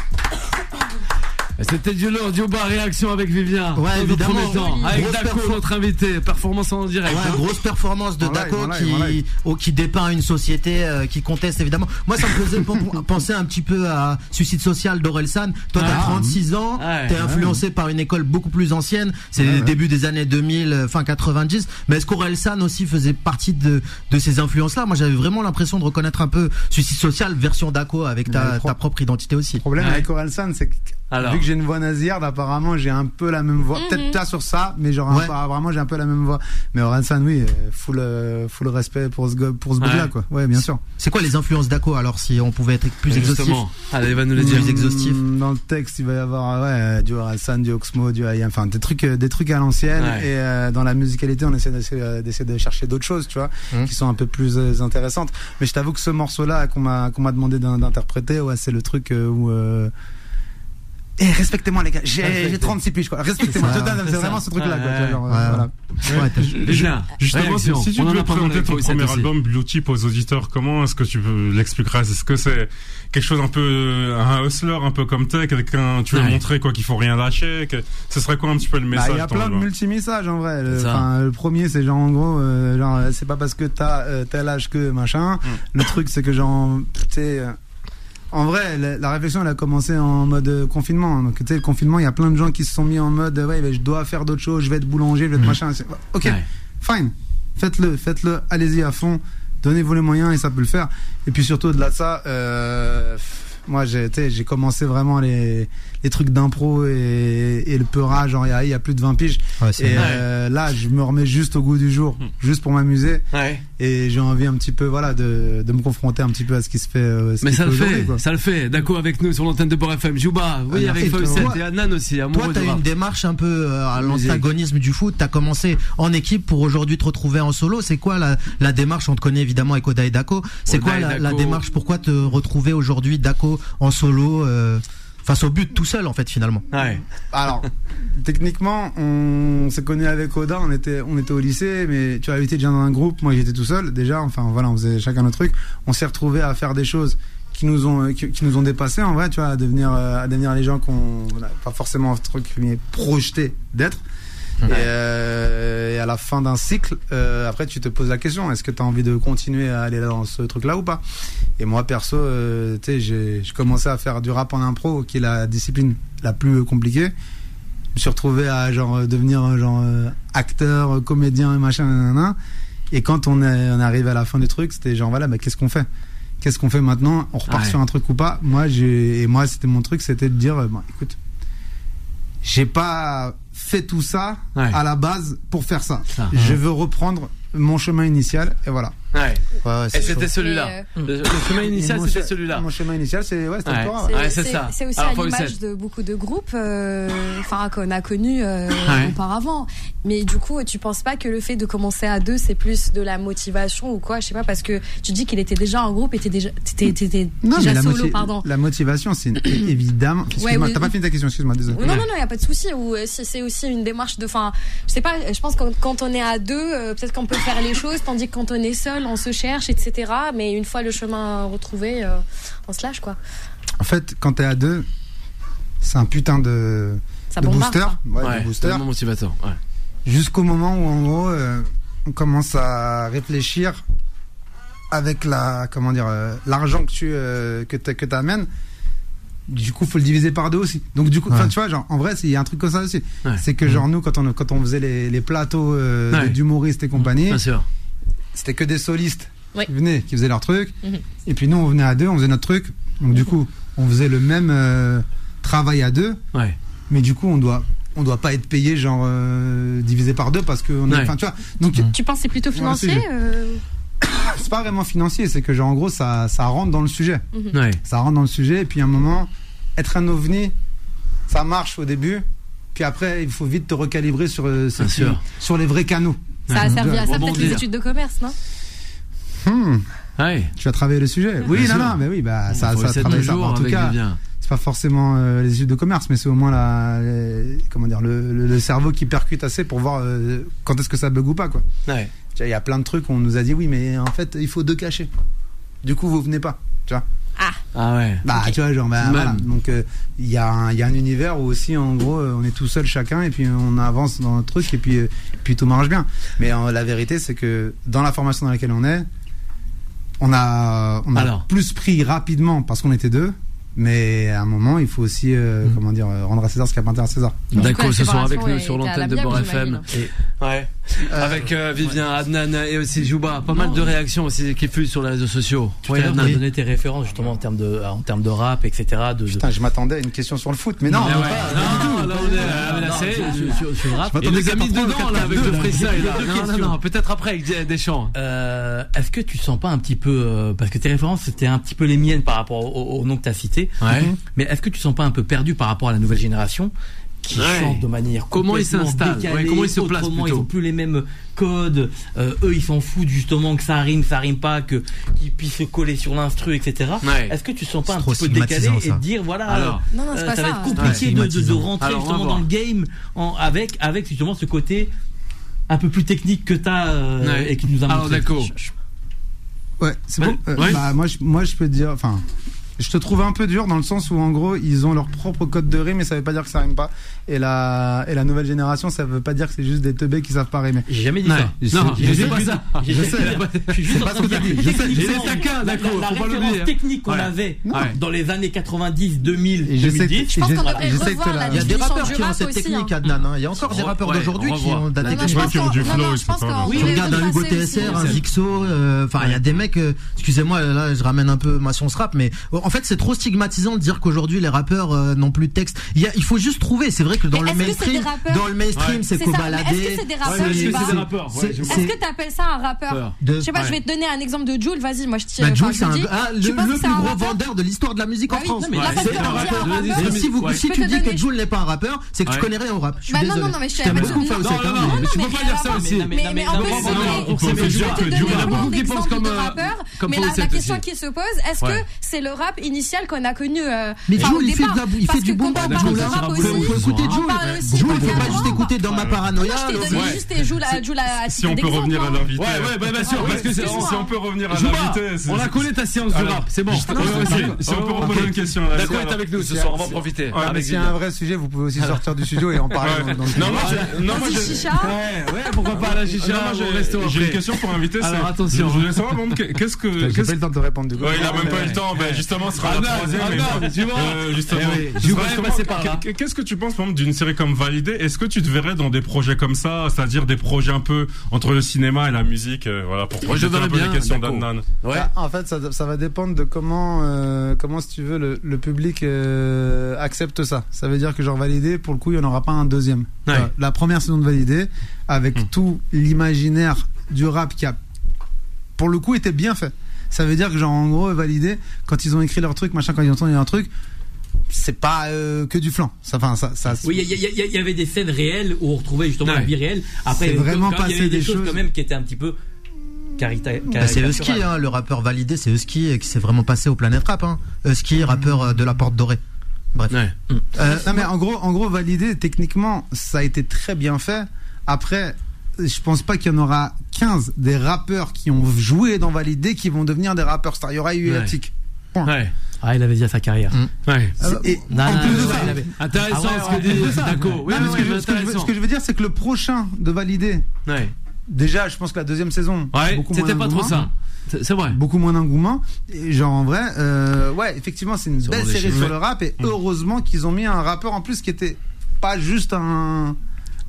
B: C'était du lourd, du bas, réaction avec Vivien.
G: Ouais, évidemment.
B: temps. Avec Daco, notre invité, performance en direct.
G: Ouais,
B: hein.
G: grosse performance de Daco qui, oh, qui dépeint une société euh, qui conteste évidemment. Moi, ça me faisait pen- penser un petit peu à Suicide Social d'Orelsan. Toi, t'as
B: Ah.
G: 36 ans,
B: Ouais.
G: t'es influencé par une école beaucoup plus ancienne. C'est
F: Ouais,
G: le
F: ouais.
G: début des années 2000, euh, fin 90. Mais est-ce qu'Orelsan aussi faisait partie de, de ces influences-là? Moi, j'avais vraiment l'impression de reconnaître un peu Suicide Social version Daco avec ta, ta propre identité aussi.
F: Le problème
B: Ouais.
F: avec Orelsan, c'est que
B: Alors.
F: vu que j'ai une voix nasillarde, apparemment j'ai un peu la même voix. Peut-être pas sur ça, mais genre
G: Ouais.
F: vraiment j'ai un peu la même voix. Mais Orelsan, oui, euh, full, euh, full respect pour ce, pour ce
B: Ouais.
F: là quoi. Ouais, bien sûr.
G: C'est quoi les influences Daco alors si on pouvait être plus exhaustif
B: Justement. Allez, il va nous les dire.
G: Plus exhaustif.
F: Mm, Dans le texte, il va y avoir ouais, euh, du Orelsan, du Oxmo, du enfin des trucs, des trucs à l'ancienne.
B: Ouais.
F: Et euh, dans la musicalité, on essaie d'essayer d'essayer de chercher d'autres choses, tu vois,
G: Mhm.
F: qui sont un peu plus euh, intéressantes. Mais je t'avoue que ce morceau-là qu'on m'a qu'on m'a demandé d'in- d'interpréter, ouais, c'est le truc où euh, eh, respectez-moi les gars, j'ai
B: Respectez.
F: j'ai 36 piges quoi. Respectez-moi,
G: C'est
F: vraiment ce truc là quoi. Genre, voilà.
G: Ouais, t'as-
B: Vivien,
C: Justement, si, tu
B: parlé
C: présenter ton premier album Blue Chip aux auditeurs, comment est-ce que tu veux l'expliqueras? Est-ce que c'est quelque chose un peu euh, un hustler, un peu comme t'es, quelqu'un tu veux
B: Ouais.
C: montrer quoi qu'il faut rien lâcher que- Ce serait quoi un petit peu le
F: Bah,
C: message
F: il y a plein de multi-messages en vrai. Le, premier, c'est genre en gros, euh, genre, c'est pas parce que t'as euh, tel âge que machin.
C: Mm.
F: Le truc, c'est que genre, tu sais, en vrai, la, la réflexion, elle a commencé en mode euh, confinement. Donc, tu sais, le confinement, il y a plein de gens qui se sont mis en mode, euh, ouais, bah, je dois faire d'autres choses, je vais être boulanger, je vais être
B: Mm.
F: machin. C'est- Ok,
B: Ouais.
F: fine. Faites-le, faites-le, allez-y à fond. donnez-vous les moyens et ça peut le faire. Et puis surtout au-delà de ça, euh, moi j'ai été- j'ai commencé vraiment les, les trucs d'impro et, et le peurage genre il y a, il y a plus de 20 piges.
G: Ouais, c'est
F: Et euh, là je me remets juste au goût du jour, juste pour m'amuser.
B: Ouais.
F: Et j'ai envie un petit peu voilà de, de me confronter un petit peu à ce qui se fait. euh, ce
B: Mais ça le
F: fait quoi.
B: ça le fait. D'accord avec nous sur l'antenne de Beurre FM. Jouba, oui,
F: Ah,
B: avec. Fawcett et Adnan aussi,
G: Toi, t'as une démarche un peu euh, à l'antagonisme du foot. T'as commencé en équipe pour aujourd'hui te retrouver en solo. C'est quoi la, la démarche On te connaît évidemment avec Oda et Dako? C'est quoi la, la démarche Pourquoi te retrouver aujourd'hui Dako en solo euh, face au but tout seul en fait finalement
B: Ouais.
F: Alors, techniquement, on s'est connu avec Oda, on était, on était au lycée, mais tu as été déjà dans un groupe, moi j'étais tout seul, déjà, enfin voilà, on faisait chacun notre truc. On s'est retrouvé à faire des choses qui nous ont, qui, qui nous ont dépassés, en vrai, tu vois, à devenir, euh, à devenir les gens qu'on n'a pas forcément entre guillemets, projeté d'être. Et, euh, et à la fin d'un cycle, euh, après tu te poses la question est-ce que tu as envie de continuer à aller dans ce truc-là ou pas? Et moi perso, euh, tu sais, j'ai j'ai commencé à faire du rap en impro, qui est la discipline la plus compliquée. Je me suis retrouvé à genre devenir genre euh, acteur, comédien et machin, nanana. Et quand on est, on est arrivé à la fin du truc, c'était genre voilà, bah, qu'est-ce qu'on fait? Qu'est-ce qu'on fait maintenant? On repart
B: Ouais.
F: sur un truc ou pas? Moi, j'ai et moi, c'était mon truc, c'était de dire bon, écoute, j'ai pas fait tout ça
B: Ouais.
F: à la base pour faire ça.
B: Ça.
F: Je veux reprendre mon chemin initial et voilà.
B: Ouais.
G: Ouais,
B: Et c'était celui-là.
D: euh,
B: Le, le chemin initial,
F: Et
B: c'était celui-là.
F: Mon chemin initial, c'est ouais, c'était
B: Ouais.
F: Torah,
D: C'est
F: ouais.
B: C'est ça.
D: c'est aussi
B: Alors,
D: à l'image de beaucoup de groupes euh, enfin, qu'on a connus euh,
B: Ouais.
D: auparavant. Mais du coup, tu penses pas que le fait de commencer à deux, c'est plus de la motivation ou quoi? Je sais pas, parce que tu dis qu'il était déjà en groupe, était déjà, t'étais
F: Non,
D: déjà
F: mais la,
D: solo,
F: moti-
D: pardon.
F: la motivation, c'est évidemment. Excuse-moi, t'as pas fini ta question, excuse-moi, désolé.
D: Non, non, non, il n'y a pas de souci. Ou euh, si c'est aussi une démarche de. Enfin, je sais pas, je pense que quand, on est à deux, peut-être qu'on peut faire les choses, tandis que quand on est seul, on se cherche, etc. Mais une fois le chemin retrouvé, euh, on se lâche, quoi.
F: En fait, quand t'es à deux, c'est un putain de,
D: Ça
F: de booster, ouais,
B: Ouais,
F: de
B: c'est
F: booster,
B: vraiment motivateur. Ouais.
F: jusqu'au moment où en gros, euh, on commence à réfléchir avec la, comment dire, euh, l'argent que tu euh, que t'a- que t'amènes. Du coup, faut le diviser par deux aussi. Donc du coup,
G: Ouais.
F: tu vois, genre, en vrai, il y a un truc comme ça aussi.
B: Ouais.
F: C'est que genre nous, quand on quand on faisait les, les plateaux euh,
B: Ouais.
F: d'humoristes et compagnie,
B: Bien sûr.
F: C'était que des solistes
D: Oui.
F: qui venaient, qui faisaient leur truc.
D: Mhm.
F: Et puis nous, on venait à deux, on faisait notre truc. Donc du coup, on faisait le même euh, travail à deux,
B: Ouais.
F: mais du coup, on doit on doit pas être payé genre euh, divisé par deux parce que on
B: Ouais.
F: tu vois. Donc
D: Tu penses que c'est plutôt financier
F: Ouais, c'est-
D: euh,
F: c'est pas vraiment financier, c'est que genre en gros ça ça rentre dans le sujet.
B: Ouais.
F: Ça rentre dans le sujet et puis à un moment être un ovni, ça marche au début. Puis après, il faut vite te recalibrer sur, euh, sur les vrais canaux.
D: Ça a servi à ça, peut-être les études de commerce, non?
F: Hmm,
B: Ouais.
F: tu as travaillé le sujet. Oui,
B: Bien
F: non,
B: sûr.
F: non, mais oui, bah, ça, ça travaillé ça. En tout cas, c'est pas forcément euh, les études de commerce, mais c'est au moins la, les- comment dire, le, le- le cerveau qui percute assez pour voir euh, quand est-ce que ça bug ou pas, quoi.
B: Ouais.
F: Il y a plein de trucs on nous a dit oui, mais en fait, il faut deux cachets. Du coup, vous venez pas. Tu vois.
B: Ah ouais.
F: Bah, tu vois, genre, bah, voilà. Donc, euh, il y, a un- il y a un univers où aussi, en gros, euh, on est tout seul chacun et puis on avance dans notre truc et puis, euh, puis tout marche bien. Mais euh, la vérité, c'est que dans la formation dans laquelle on est, on a, on a
B: Alors.
F: plus pris rapidement parce qu'on était deux. Mais à un moment, il faut aussi, euh, comment dire, euh, rendre à César ce qui appartient à César.
B: D'accord, ce soir avec nous sur l'antenne de Beurre FM. Ouais. Avec euh, Vivien, Adnan et aussi Jouba. Pas mal de réactions aussi qui fusent sur les réseaux sociaux.
E: Tu
B: Adnan.
E: as donné tes références justement en termes de, en termes de rap, etc. De, de-
F: Putain, je m'attendais à une question sur le foot, mais non.
B: Ah ouais. Non, là, on est, euh, là,
E: Non,
B: c'est-
E: sur, le rap.
F: Je
B: Il
F: m'attendais
B: nous a
F: qu'à
B: mis
F: t'en prendre
B: dedans là avec le freestyle. Non, non, non, peut-être après avec Des- Deschamps.
E: Est-ce que tu sens pas un petit peu, parce que tes références c'était un petit peu les miennes par rapport au, nom que tu as
B: Ouais.
E: mais est-ce que tu sens pas un peu perdu par rapport à la nouvelle génération qui
B: Ouais.
E: chante de manière
B: Comment ils
E: complètement
B: s'installent
E: décalée,
B: Ouais, comment ils se placent
E: autrement,
B: plutôt
E: Ils ont plus les mêmes codes. euh, eux, ils s'en foutent justement que ça rime, ça rime pas, que qu'ils puissent se coller sur l'instru, etc.
B: Ouais.
E: Est-ce que tu sens pas un petit peu décalé et dire voilà,
B: Alors.
D: Non,
E: euh,
D: pas
E: ça
D: ça.
E: va être
G: Ouais,
E: compliqué de, de- de
G: stigmatisant.
E: rentrer
B: Alors,
E: justement dans le game en, avec avec justement ce côté un peu plus technique que tu as
B: Ouais.
E: et qui nous a
B: Alors
E: montré.
B: d'accord.
F: Ouais, c'est
B: Ouais,
F: bon. Euh,
B: ouais.
F: bah, moi, je, moi, je peux te dire, enfin, Je te trouve un peu dur dans le sens où en gros ils ont leur propre code de rime mais ça veut pas dire que ça rime pas. Et la, et la nouvelle génération ça veut pas dire que c'est juste des teubés qui savent pas rimer.
E: J'ai jamais dit
B: Ouais.
E: ça.
B: Non, je sais pas ça. Je sais.
E: Je suis juste
F: C'est pas ce que t'as dit.
B: taquins,
E: la-
B: d'accord,
E: La référence technique qu'on
B: Ouais.
E: avait
B: Ouais.
E: dans les années 90, 2000,
F: Et j'essaie-
E: 2010.
D: Je pense qu'on devrait revoir
F: la-
G: Il y a des rappeurs qui ont cette technique. Adnan. Il y a encore des rappeurs d'aujourd'hui qui ont de la technique.
C: Qui ont du flow, c'est
G: Tu regardes un Hugo TSR, un. Zixo, euh, enfin il y a des mecs, euh, excusez-moi là je ramène un peu ma science rap, mais euh, en fait c'est trop stigmatisant de dire qu'aujourd'hui les rappeurs euh, n'ont plus de texte. Il, y a, il faut juste trouver, c'est vrai que dans
D: Mais
G: le mainstream, dans le mainstream
B: Ouais.
G: c'est
D: C'est
G: qu'au
D: ça, mais
G: baladé.
D: est-ce que c'est des rappeurs,
B: est-ce Ouais,
D: que t'appelles ça un rappeur
G: De-
D: Je sais pas,
B: Ouais.
D: je vais te donner un exemple de Jules, vas-y, moi je tire.
G: Bah, Jules, c'est
D: le
G: un, ah, le, le plus gros
D: rappeur
G: vendeur de l'histoire de la musique
D: Bah
G: en
D: oui,
G: France. C'est un rappeur.
D: rappeur.
G: Si, vous,
B: Ouais.
G: si
D: Je
G: tu dis que Jules n'est pas un rappeur, c'est que tu connais rien au rap. Je suis
D: Bah non,
G: désolé.
D: non, non, mais je
G: Je
D: t'ai
G: t'aime
D: pas
G: beaucoup, hein,
B: tu peux pas dire ça aussi.
E: Mais-
D: on peut je
C: que
D: te
C: Jules
D: donner
B: beaucoup qui pensent comme, euh,
D: rappeurs,
B: comme
D: mais la, question qui se pose, est-ce que c'est le rap initial qu'on a connu euh,
G: Mais
D: au
G: Jules, il fait, de la- il
D: Parce
G: fait du bon
D: parle
G: Jules.
D: de
G: hein.
D: rap
G: Faut- écouter
D: on
G: Jules. Jules,
D: de
G: il faut pas juste écouter dans ma paranoïa.
D: je t'ai donné
C: Ouais.
D: juste Jules à Jules à
C: Si on peut revenir à
D: hein.
C: l'invité.
B: Ouais, ouais, bah, bien sûr,
D: Ah
B: parce que.
C: Si on peut revenir à l'invité.
B: on a collé ta séance du
C: Alors,
B: rap, c'est bon.
C: si- on peut reposer une question
B: D'accord, est avec nous ce soir, on va
F: c'est-
B: profiter.
C: Ouais,
F: mais
B: Avec
F: s'il y a un vrai sujet, vous pouvez aussi sortir du studio et en parler dans, le
C: Non, moi,
D: chicha.
B: Ouais, pourquoi pas la chicha
C: j'ai- une question pour inviter.
B: Alors, attention.
C: Je voulais savoir, qu'est-ce que.
F: J'ai pas eu le temps de répondre du coup.
C: Ouais, il a même pas eu le temps. Ben, justement, la troisième. Qu'est-ce que tu penses, par exemple, d'une série comme Validé? Est-ce que tu te verrais dans des projets comme ça, c'est-à-dire des projets un peu entre le cinéma et la musique euh, Voilà, pour compléter un peu les questions.
B: Ouais.
F: Bah, en fait, ça, ça va dépendre de comment, euh, comment si tu veux, le, le public euh, accepte ça. Ça veut dire que genre validé, pour le coup, il n'y en aura pas un deuxième. La première saison de validé, avec
C: Hmm.
F: tout l'imaginaire du rap qui a, pour le coup, été bien fait. Ça veut dire que genre en gros validé, quand ils ont écrit leur truc, machin, quand ils entendent un truc, c'est pas euh, que du flan. Ça, enfin, ça, ça.
E: Oui, il y, avait des scènes réelles où on retrouvait justement
B: Ouais.
E: la vie réelle. Après,
F: vraiment
E: quand il y
F: passé
E: avait des,
F: des
E: choses
F: choses-
E: quand même qui étaient un petit peu carita-
G: Bah, c'est Husky, hein, le rappeur validé, c'est Husky euh, qui s'est vraiment passé au Planète Rap. Hein. Husky, rappeur euh, de la Porte Dorée. Bref.
B: Ouais.
F: Euh, non mais en gros, en gros validé techniquement, ça a été très bien fait. Après, je pense pas qu'il y en aura 15 des rappeurs qui ont joué dans validé qui vont devenir des rappeurs stars. Il y aura eu
B: Ouais.
F: Attic.
B: Ouais.
E: Ah, il avait déjà sa carrière.
B: Ouais.
F: Et
E: Non,
F: en
E: non,
F: plus
E: non,
F: de
E: non,
F: ça,
E: il avait-
B: Intéressant
E: Ah ouais,
B: ce que dit. Oui, oui,
F: ce, que je, veux, dire, c'est que le prochain de validé,
B: Ouais.
F: déjà, je pense que la deuxième saison,
B: Ouais, c'était pas trop ça. C'est vrai.
F: Beaucoup moins d'engouement. Et genre en vrai, euh, ouais, effectivement, c'est une
B: Sur
F: belle série sur le rap. Et heureusement qu'ils ont mis un rappeur en plus qui était pas juste un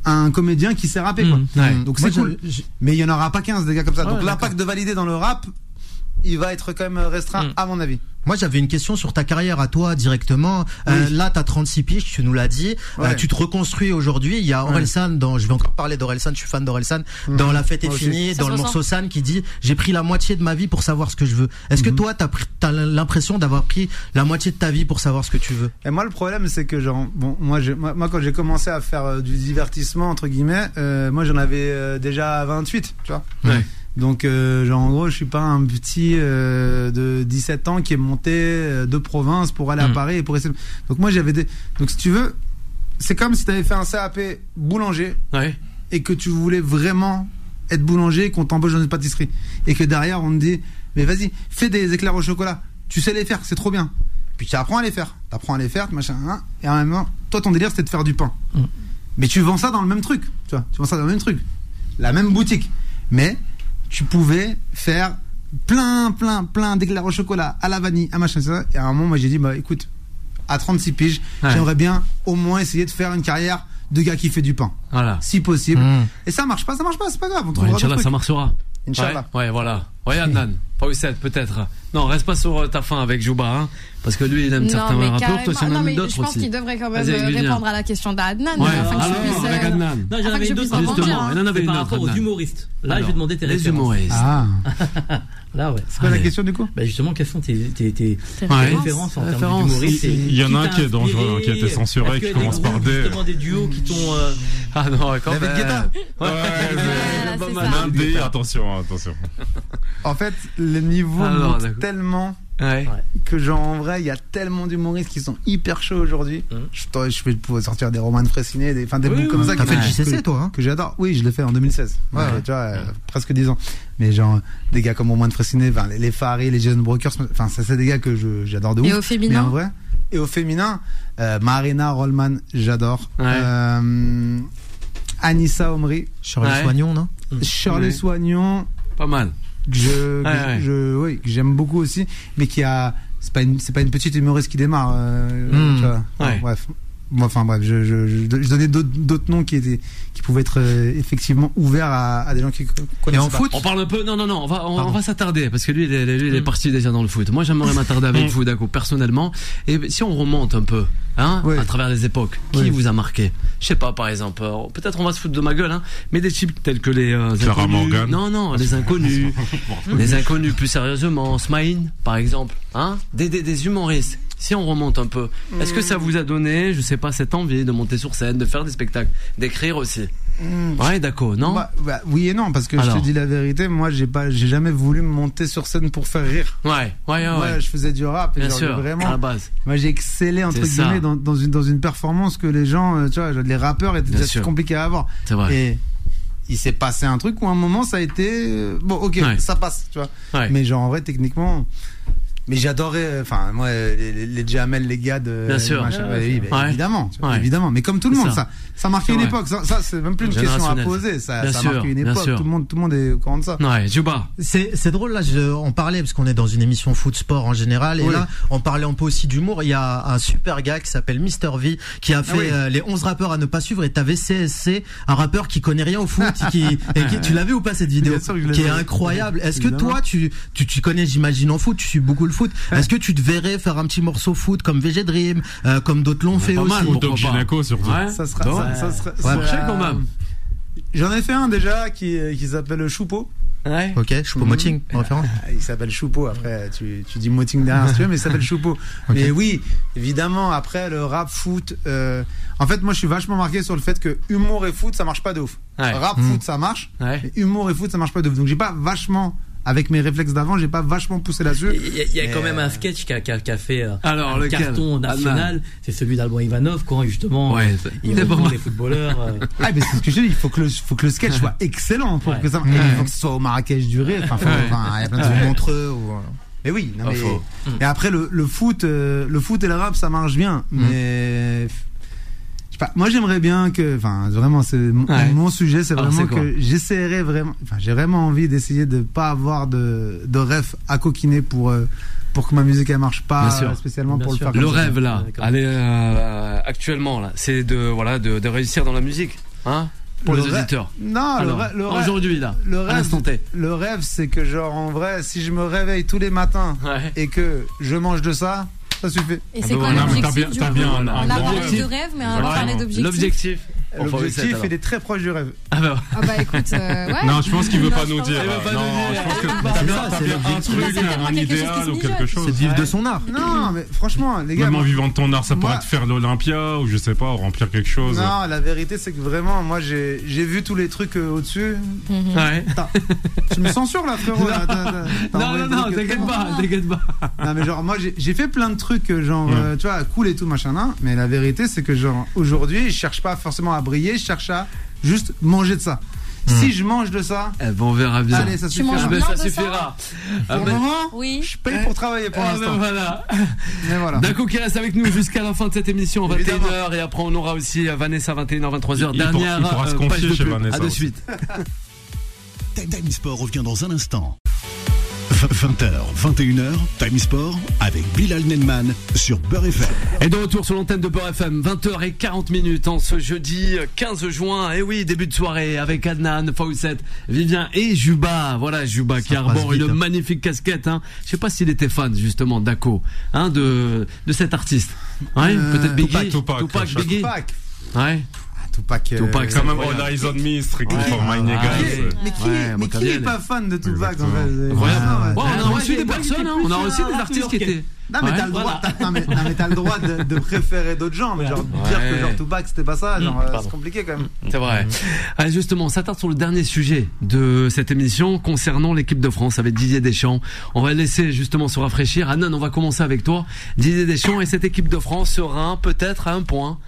F: un comédien qui s'est rappé quoi.
B: Mmh, ouais.
F: Donc c'est cool. Mais il y en aura pas 15 des gars comme ça.
B: Ouais,
F: Donc l'impact de valider dans le rap, il va être quand même restreint
B: Mm.
F: à mon avis.
G: Moi, j'avais une question sur ta carrière à toi directement. Euh, là, t'as 36 piges, tu nous l'as dit. Euh,
F: Ouais.
G: tu te reconstruis aujourd'hui. Il y a
F: Ouais.
G: Orelsan dans, je vais encore parler d'Orelsan, je suis fan d'Orelsan,
F: Mhm.
G: dans La fête est finie, dans le morceau San qui dit, j'ai pris la moitié de ma vie pour savoir ce que je veux. Est-ce que
F: Mhm.
G: toi, t'as pris, t'as l'impression d'avoir pris la moitié de ta vie pour savoir ce que tu veux?
F: Et moi le problème c'est que genre bon moi moi, moi, quand j'ai commencé à faire euh, du divertissement entre guillemets, euh, moi j'en avais euh, déjà 28, tu vois.
B: Ouais.
F: Donc euh, genre en gros je suis pas un petit euh, de 17 ans qui est monté euh, de province pour aller à
B: Mm.
F: Paris et pour essayer. Donc moi j'avais des donc si tu veux c'est comme si tu avais fait un CAP boulanger
B: Ouais.
F: et que tu voulais vraiment être boulanger et qu'on t'embauche dans une pâtisserie et que derrière on te dit mais vas-y fais des éclairs au chocolat tu sais les faire c'est trop bien puis tu apprends à les faire t'apprends à les faire machin hein, et en même temps toi ton délire c'était de faire du pain
E: Mm.
F: mais tu vends ça dans le même truc tu vois tu vends ça dans le même truc la même boutique mais tu pouvais faire plein plein plein d'éclairs au chocolat à la vanille à machin ça et à un moment moi j'ai dit bah écoute à 36 piges
B: Ouais.
F: j'aimerais bien au moins essayer de faire une carrière de gars qui fait du pain
B: Voilà.
F: si possible.
G: Mmh.
F: Et ça marche pas, ça marche pas, c'est pas grave, on
B: Ouais,
F: trouvera d'autres
B: Inch'Allah, ça marchera.
F: Inch'Allah.
B: Ouais, ouais, voilà. Ouais, Adnan. Pas peut-être. Non, reste pas sur euh, ta fin avec Jouba, hein, parce que lui, il aime certains
D: Non,
B: rappeurs, toi, tu en
D: Non,
B: aimes
D: mais
B: d'autres
D: je pense
B: aussi.
D: qu'il devrait quand même répondre à la question d'Adnan.
B: Ouais,
D: afin que je
B: alors,
D: puisse,
B: avec
D: euh,
B: Adnan.
E: Non, j'en avais une autre.
B: Justement,
D: hein.
B: il en avait une
E: par
B: autre.
E: rapport aux humoristes. Là,
B: Alors,
E: je vais demander tes
B: Les
E: références.
B: humoristes.
F: Ah,
E: Là, ouais.
F: c'est quoi la question du coup?
E: Bah justement, quelles sont tes, tes, tes,
D: Tes
E: tes
B: Ouais.
E: références en termes et
C: Il y en a un qui est dangereux, hein, qui a été censuré, qui commence
E: des
C: par D.
E: Justement, des duos qui t'ont. euh,
B: Ah non, quand
F: David
B: même.
F: Guetta.
B: Ouais.
C: L'un des- attention, attention.
F: En fait, le niveau
B: Alors,
F: monte tellement
B: Ouais.
F: que genre en vrai, il y a tellement d'humoristes qui sont hyper chauds aujourd'hui.
E: Mhm.
F: Je, je vais pouvoir sortir des romans de Fressinet, des, enfin des
B: Oui,
F: bouts comme
B: oui,
F: ça.
B: oui.
F: qui-
G: T'as fait le
F: que-
G: JCC, toi, hein
F: que j'adore. Oui, je l'ai fait en 2016. Ouais,
G: Ouais.
F: tu vois, euh, presque 10 ans. Mais genre, des gars comme Romain de Fressinet, enfin, les, les Faris, les Jason Brokers, enfin, ça, c'est des gars que j'adore de ouf.
D: Et au
F: Mais
D: féminin
F: en vrai. Et au féminin, euh, Marina Rollman, j'adore.
B: Ouais.
F: Euh, Anissa Omri,
G: Shirley
B: Ouais.
G: Soignon, non?
F: Shirley
B: Ouais.
F: Soignon,
B: Pas mal.
F: Que je, que
B: Ouais, ouais.
F: je, oui, que j'aime beaucoup aussi, mais qui a, c'est pas une, c'est pas une petite humoriste qui démarre, euh,
G: Hmm.
F: tu vois.
B: Ouais.
F: Bref. Enfin bref, je, je, donnais d'autres, d'autres noms qui étaient, qui pouvaient être euh, effectivement ouverts à, à des gens qui co- connaissent
G: Et en
F: pas.
G: foot
B: On parle un peu. Non, non, non. On va, on, va s'attarder parce que lui, il est, lui, il est parti déjà dans le foot. Moi, j'aimerais m'attarder avec vous, d'accord, personnellement. Et si on remonte un peu, hein,
F: Oui.
B: à travers les époques, qui
F: Oui.
B: vous a marqué? Je sais pas, par exemple. euh, Peut-être on va se foutre de ma gueule, hein. Mais des types tels que les euh,
C: Clara
B: inconnus.
C: Morgan.
B: Non, non, les inconnus. les inconnus, plus sérieusement. Smaïn, par exemple, hein. Des, des, des humoristes. Si on remonte un peu, est-ce que ça vous a donné, je sais pas, cette envie de monter sur scène, de faire des spectacles, d'écrire aussi
F: Hmm.
B: Ouais, d'accord, non
F: Bah, bah, oui et non, parce que je te dis la vérité, moi j'ai pas, j'ai jamais voulu monter sur scène pour faire rire.
B: Ouais, ouais, ouais.
F: Moi,
B: ouais.
F: je faisais du rap, et
B: Bien
F: genre,
B: sûr, à
F: vraiment.
B: la base.
F: Moi, j'ai excellé entre guillemets dans, dans une dans une performance que les gens, euh, tu vois, les rappeurs étaient
B: Bien
F: déjà compliqués à avoir.
B: C'est vrai.
F: Et il s'est passé un truc où à un moment ça a été euh, bon, ok,
B: Ouais.
F: ça passe, tu vois.
B: Ouais.
F: Mais genre en vrai techniquement. Mais j'adorais, euh, enfin moi les, les, les Jamel, les gars de
B: Bien sûr.
F: machin,
B: Ouais,
F: oui, bah,
B: Ouais.
F: évidemment,
B: Ouais.
F: évidemment. Mais comme tout le monde,
B: ça.
F: ça, ça, marquait une
B: vrai.
F: époque. Ça, ça, c'est même plus une question à poser. Ça,
B: Bien
F: ça
B: sûr,
F: marquait une époque.
B: sûr.
F: Tout le monde, tout le monde est au courant de ça.
B: Ouais, Juba.
G: C'est c'est drôle là, je, on parlait parce qu'on est dans une émission foot sport en général et
F: Oui.
G: là on parlait un peu aussi d'humour. Il y a un super gars qui s'appelle Mister V qui a fait
F: Ah oui.
G: euh, les 11 rappeurs à ne pas suivre et t'avais CSC, un rappeur qui connaît rien au foot, qui, et qui- tu l'as vu ou pas cette vidéo
F: Bien sûr
G: qui est incroyable. Est-ce que toi tu, tu tu connais j'imagine en foot, tu suis beaucoup le foot. Est-ce que tu te verrais faire un petit morceau foot comme VG Dream, euh, comme d'autres l'ont fait
B: pas
G: aussi?
B: mal,
C: Ou Doc surtout.
B: Ouais.
F: Ça sera, ça, ça sera,
G: Ouais,
F: sera-
B: quand même.
F: J'en ai fait un déjà qui, qui s'appelle Choupeau.
B: Ouais.
G: Ok, Choupo Moting, en référence.
F: Ah, Il s'appelle Choupeau. Après, tu, tu dis Moting derrière si tu veux, mais il s'appelle Choupeau. Mais oui, évidemment, après le rap, foot. euh, en fait, moi, je suis vachement marqué sur le fait que humour et foot, ça marche pas de ouf.
B: Ouais.
F: Rap, foot, ça marche.
B: Ouais.
F: Mais humour et foot, ça marche pas de ouf. Donc, j'ai pas vachement, avec mes réflexes d'avant, j'ai pas vachement poussé là-dessus.
E: Il y a, il y a
F: Mais,
E: quand même
F: euh,
E: un sketch qui a, qui a- qui a fait euh,
B: Alors,
E: un
B: lequel
E: carton national, c'est celui d'Alban Ivanov quand justement
B: Ouais,
E: euh, il reprend
B: pas
E: les footballeurs. euh,
F: Ah, mais c'est ce que je te dis. Il faut que le, faut que le sketch soit excellent pour
E: Ouais.
F: que ça, et il faut que ce soit au Marrakech du rire. Enfin,
B: Ouais.
F: il y a plein de trucs.
G: Montreux ou euh,
F: Mais oui, non,
B: Pas
F: mais-. Et après le, le foot, euh, le foot et le rap, ça marche bien, mais je sais pas. Moi, j'aimerais bien que, enfin, vraiment, c'est mon-
B: Ouais.
F: mon sujet, c'est
B: Alors,
F: vraiment que j'essaierai vraiment, enfin, j'ai vraiment envie d'essayer de pas avoir de de rêve à coquiner pour euh, pour que ma musique elle marche pas
B: Bien sûr.
F: spécialement
E: Bien
F: pour
E: sûr.
F: le faire.
B: Le
F: ça.
B: rêve là, allez euh, actuellement là, c'est de voilà de, de réussir dans la musique, hein, pour
F: Le
B: les
F: rêve-
B: auditeurs.
F: Non,
B: aujourd'hui là,
F: le rêve,
B: l'instant T.
F: le rêve, c'est que genre en vrai, si je me réveille tous les matins
B: Ouais.
F: et que je mange de ça, ça suffit.
D: Et
C: Ah
D: c'est
C: bah
D: quoi l'objectif
C: t'as bien- un-
D: On
C: un
D: parlé
C: objectif.
D: de rêve, mais on va parler d'objectif.
B: L'objectif.
F: L'objectif, il est très proche du rêve.
B: Ah bah,
D: Ah bah écoute, euh, ouais.
C: Non, je pense qu'il veut
D: Non,
C: pas nous dire.
B: Il veut pas
C: non,
B: nous dire.
C: je pense que
B: Ah,
C: t'as
G: c'est
C: bien, un truc, un idéal ou quelque chose.
G: c'est vivre de son art.
F: Non, mais franchement, les gars.
C: Même en vivant de ton art, ça pourrait te faire l'Olympia ou je sais pas, remplir quelque chose.
F: Non, la vérité, c'est que vraiment, moi, j'ai j'ai vu tous les trucs euh, au-dessus.
D: Mhm.
B: ouais.
F: Je me censure là, frérot.
B: Non, non, non, t'inquiète pas, t'inquiète pas.
F: Non, mais genre, moi, j'ai fait plein de trucs, euh, genre, tu vois, cool et tout, machin, là. Mais la vérité, c'est que, genre, aujourd'hui, je cherche pas forcément à briller, je cherche à juste manger de ça. Si je mange de ça,
B: Eh ben, on verra bien.
F: allez, ça
D: Tu
F: suffira.
D: manges
B: Ah ben, ça
D: de ça
B: suffira. Ah
F: Pour le
B: ben,
F: moment,
D: Oui.
F: je paye pour travailler pour
B: ah ben,
F: l'instant.
B: voilà.
F: Mais voilà.
B: Qui reste avec nous jusqu'à la fin de cette émission,
F: Évidemment.
B: 21h, et après on aura aussi euh, Vanessa, 21h, 23h,
C: Il- il
B: dernière
C: il pourra se
B: euh,
C: confier
B: page de
C: chez. Vanessa
B: À de suite.
A: Time Sport revient dans un instant. 20h, 21h, Time Sport avec Bilal Nenman sur Beurre FM.
B: Et de retour sur l'antenne de Beurre FM, 20h40 minutes en ce jeudi 15 juin. Et oui, début de soirée avec Adnan, Fawcett, Vivien et Juba. Voilà, Juba qui
G: Ça
B: arbore
G: vite,
B: une
G: hein.
B: magnifique casquette. Hein. Je sais pas s'il était fan justement d'Ako, hein, de, de cet artiste. Ouais,
F: Euh,
B: peut-être Biggie.
C: Tupac, Tupac, je-
B: Biggie.
F: Tupac.
B: Ouais.
F: Ah, Tupac. euh,
B: Tupac,
C: Quand même. All Eyes on Me, Strictly for My
B: Ah,
C: Niggas.
B: ouais.
F: Mais qui, mais est pas fan de Tupac en fait. Ah,
B: on a reçu des personnes, on a reçu des artistes qui étaient.
F: Non mais
B: Ouais.
F: t'as le droit,
E: Voilà.
F: non, mais, non, mais le droit de, de préférer d'autres gens, mais genre dire que genre Tupac c'était pas ça, genre euh, c'est compliqué quand même.
B: C'est vrai. Allez, justement, on s'attarde sur le dernier sujet de cette émission concernant l'équipe de France avec Didier Deschamps. On va laisser justement se rafraîchir. Anan, on va commencer avec toi. Didier Deschamps et cette équipe de France sera peut-être à un point.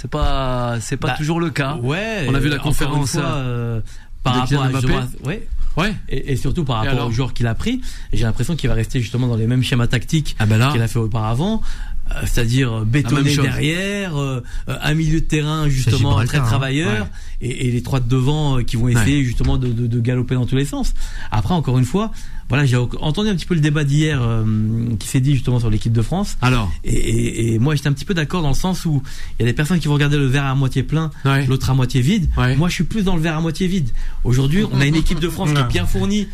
B: C'est pas, c'est pas
E: Bah,
B: toujours le cas.
E: Ouais.
B: On a vu la conférence,
E: fois, euh, par rapport à
B: Mbappé.
E: ouais.
B: Ouais.
E: Et, et surtout par rapport au joueur qu'il a pris, j'ai l'impression qu'il va rester justement dans les mêmes schémas tactiques
B: Ah ben là.
E: qu'il a fait auparavant, euh, c'est-à-dire bétonner
B: chose.
E: derrière, euh, euh, un milieu de terrain justement très
G: hein.
E: travailleur, et, et les trois de devant euh, qui vont essayer justement de, de, de galoper dans tous les sens. Après, encore une fois, voilà, j'ai entendu un petit peu le débat d'hier euh, qui s'est dit justement sur l'équipe de France.
B: Alors.
E: Et, et, et moi, j'étais un petit peu d'accord dans le sens où il y a des personnes qui vont regarder le verre à moitié plein,
B: Ouais.
E: l'autre à moitié vide. Moi, je suis plus dans le verre à moitié vide. Aujourd'hui, on a une équipe de France qui est bien fournie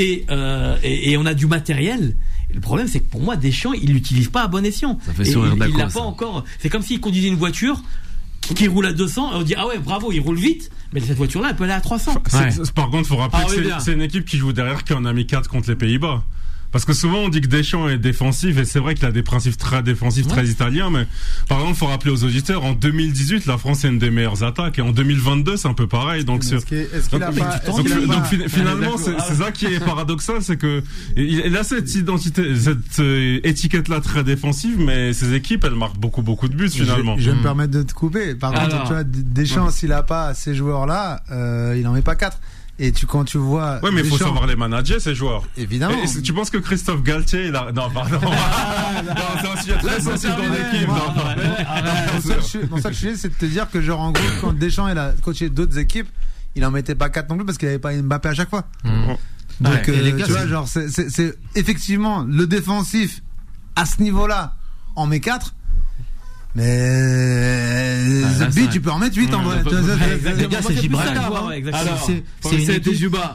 E: euh, et on a du matériel. Et le problème, c'est que pour moi, Deschamps, il l'utilise pas à bon escient.
B: Ça fait sourire
E: il,
B: Daco,
E: il l'a
B: ça.
E: pas encore. C'est comme s'il conduisait une voiture qui, qui roule à 200 et on dit ah ouais bravo il roule vite mais cette voiture là elle peut aller à 300
C: C'est-
B: Ouais.
C: c'est- Par contre, faut rappeler
B: Ah
C: que
B: oui,
C: c'est une équipe qui joue derrière qui en a mis 4 contre les Pays-Bas. Parce que souvent on dit que Deschamps est défensif et c'est vrai qu'il a des principes très défensifs, très italiens, mais par exemple faut rappeler aux auditeurs, en 2018 la France est une des meilleures attaques et en 2022 c'est un peu pareil. Donc sur-
F: Est-ce qu'il est-ce qu'il
C: donc,
F: a
C: mais
F: pas,
C: tu
F: est-ce
C: t'en
F: qu'il a
C: dis.
F: pas-
C: Donc, fin- finalement, c'est
E: Ah
C: c'est ça qui est paradoxal, c'est que il a cette identité, cette euh, étiquette-là très défensive, mais ses équipes, elles marquent beaucoup, beaucoup de buts finalement.
F: Je, je vais me permettre de te couper. Par contre, tu vois, Deschamps, s'il a pas ces joueurs-là, euh, il en met pas quatre. Et tu, quand tu vois.
C: Ouais, mais il faut savoir les manager, ces joueurs.
F: Évidemment.
C: Et tu penses que Christophe Galtier, il a... Non, pardon. non, c'est un sujet très sensible dans l'équipe. non.
F: Mon seul, sujet, c'est de te dire que, genre, en gros, quand Deschamps il a coaché d'autres équipes, il en mettait pas quatre non plus parce qu'il avait pas Mbappé à chaque fois. Donc,
B: Ouais.
F: euh,
G: Et les gars,
F: tu vois, genre, c'est- c'est c'est effectivement le défensif à ce niveau-là en met 4. Mais
B: là,
F: Beat,
B: vrai.
F: tu peux en mettre 8 en vrai.
G: Les gars, c'est Gibraltar,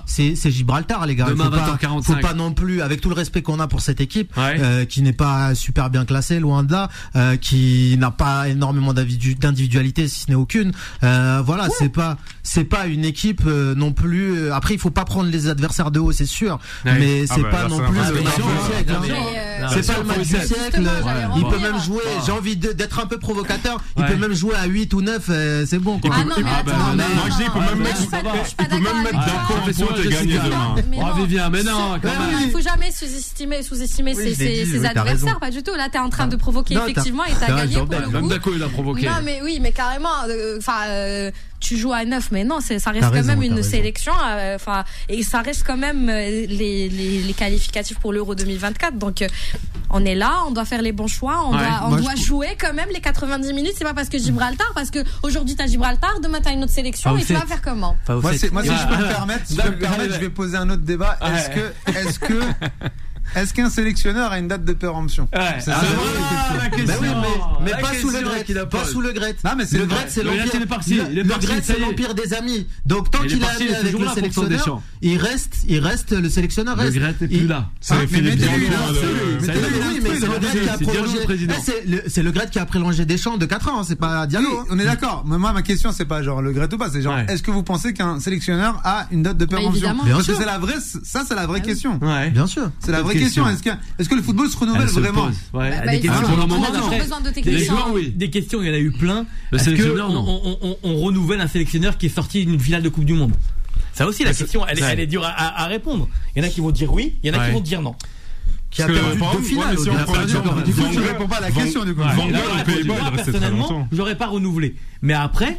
G: c'est- c'est Gibraltar, les gars.
B: Demain,
G: faut, pas,
B: 20h45.
G: faut pas non plus, avec tout le respect qu'on a pour cette équipe,
B: Ouais.
G: euh, qui n'est pas super bien classée, loin de là, euh, qui n'a pas énormément d'individu- d'individualité, si ce n'est aucune. Euh, voilà, c'est pas, c'est pas une équipe euh, non plus. euh, Après, il faut pas prendre les adversaires de haut, c'est sûr,
B: Ouais.
G: mais
C: Ah
G: c'est
C: bah,
G: pas non plus le match du siècle.
D: Euh,
G: C'est pas le match du siècle. Il peut même jouer. J'ai envie d'être un peu provocateur. Il
B: Ouais.
G: peut même jouer à 8 ou 9 euh, C'est bon. Quoi.
D: Ah non,
C: il-
D: mais
C: ah
D: attends,
C: bah,
D: non,
C: moi,
D: non,
C: je dis, il peut même
D: mais
C: mettre,
D: d'accord
C: mettre
D: avec
C: d'un
D: ça.
C: camp
B: Professeur
C: pour te
B: Jessica.
C: gagner demain.
D: Mais
B: Oh,
D: non.
B: Vivien, mais non, quand même.
D: Il faut jamais sous-estimer, ses, adversaires, pas du tout. Là, t'es en train de provoquer effectivement et t'as gagné
G: raison,
D: pour le
B: Même. Daco, il a provoqué.
D: Non, mais oui, mais carrément. euh, Enfin, euh, tu joues à 9, mais non, c'est- ça reste quand
G: raison,
D: même une sélection. euh, Enfin, et ça reste quand même euh, les, les, les qualificatifs pour l'Euro 2024. Donc, euh, on est là, on doit faire les bons choix, on
B: Ouais.
D: doit, on
F: Moi,
D: doit
F: je-
D: jouer quand même les 90 minutes. C'est pas parce que Gibraltar, parce que aujourd'hui t'as Gibraltar, demain t'as une autre sélection et tu vas faire comment?
F: Moi, si
B: Ouais.
F: je peux me permettre, si je peux me permettre, je vais poser un autre débat. Est-ce que, est-ce que, est-ce qu'un sélectionneur a une date de péremption
B: Ouais.
F: C'est
B: Ah,
F: ça,
B: voilà,
F: la question.
B: la
G: Bah oui,
B: question.
G: mais, mais
B: La
G: pas sous le
B: question
G: Gret,
B: a
G: pas sous le Gret.
F: Non, mais c'est
G: le. Gret, c'est l'empire. Le c'est des amis. Donc tant qu'il est
B: parti,
G: ami avec le
B: des
G: sélectionneur,
B: champs.
G: il reste, il reste, le sélectionneur
B: Le
G: reste.
B: Gret est
G: Il-
B: plus là.
C: C'est
F: Ah,
C: le-
G: Gret qui a prolongé. Eh, qui a prolongé Deschamps de 4 ans, c'est pas Diallo. Hein.
F: on est d'accord. Mais moi, ma question, c'est pas genre le Gret ou pas. C'est genre, est-ce que vous pensez qu'un sélectionneur a une date de péremption? que
G: sûr.
F: c'est la vraie, ça, c'est la vraie question.
B: Ouais.
G: Bien sûr.
F: C'est la vraie question.
B: question.
F: Est-ce que, le football se renouvelle
B: se
F: vraiment
B: pose. Ouais.
D: Bah,
E: des
D: il
E: questions
D: faut-
B: pour le
D: on
B: moment,
D: a toujours
B: non.
D: besoin de
E: Des,
D: techniciens.
B: joueurs, oui.
E: des questions, il y en a eu plein.
B: Le
E: Est-ce que
B: sélectionneur,
E: on,
B: non.
E: on, on- on renouvelle un sélectionneur qui est sorti d'une finale de Coupe du Monde? Ça aussi, la question, elle, est-
B: Ouais.
E: elle est dure à, répondre. Il y en a qui vont dire oui, il y en a
B: Ouais.
E: qui vont dire non.
G: Qui a perdu deux finales.
C: si
F: Du coup, tu réponds pas à la question, du coup.
C: Van Gaal, Pays-Bas, il très longtemps.
E: j'aurais pas renouvelé. Mais après,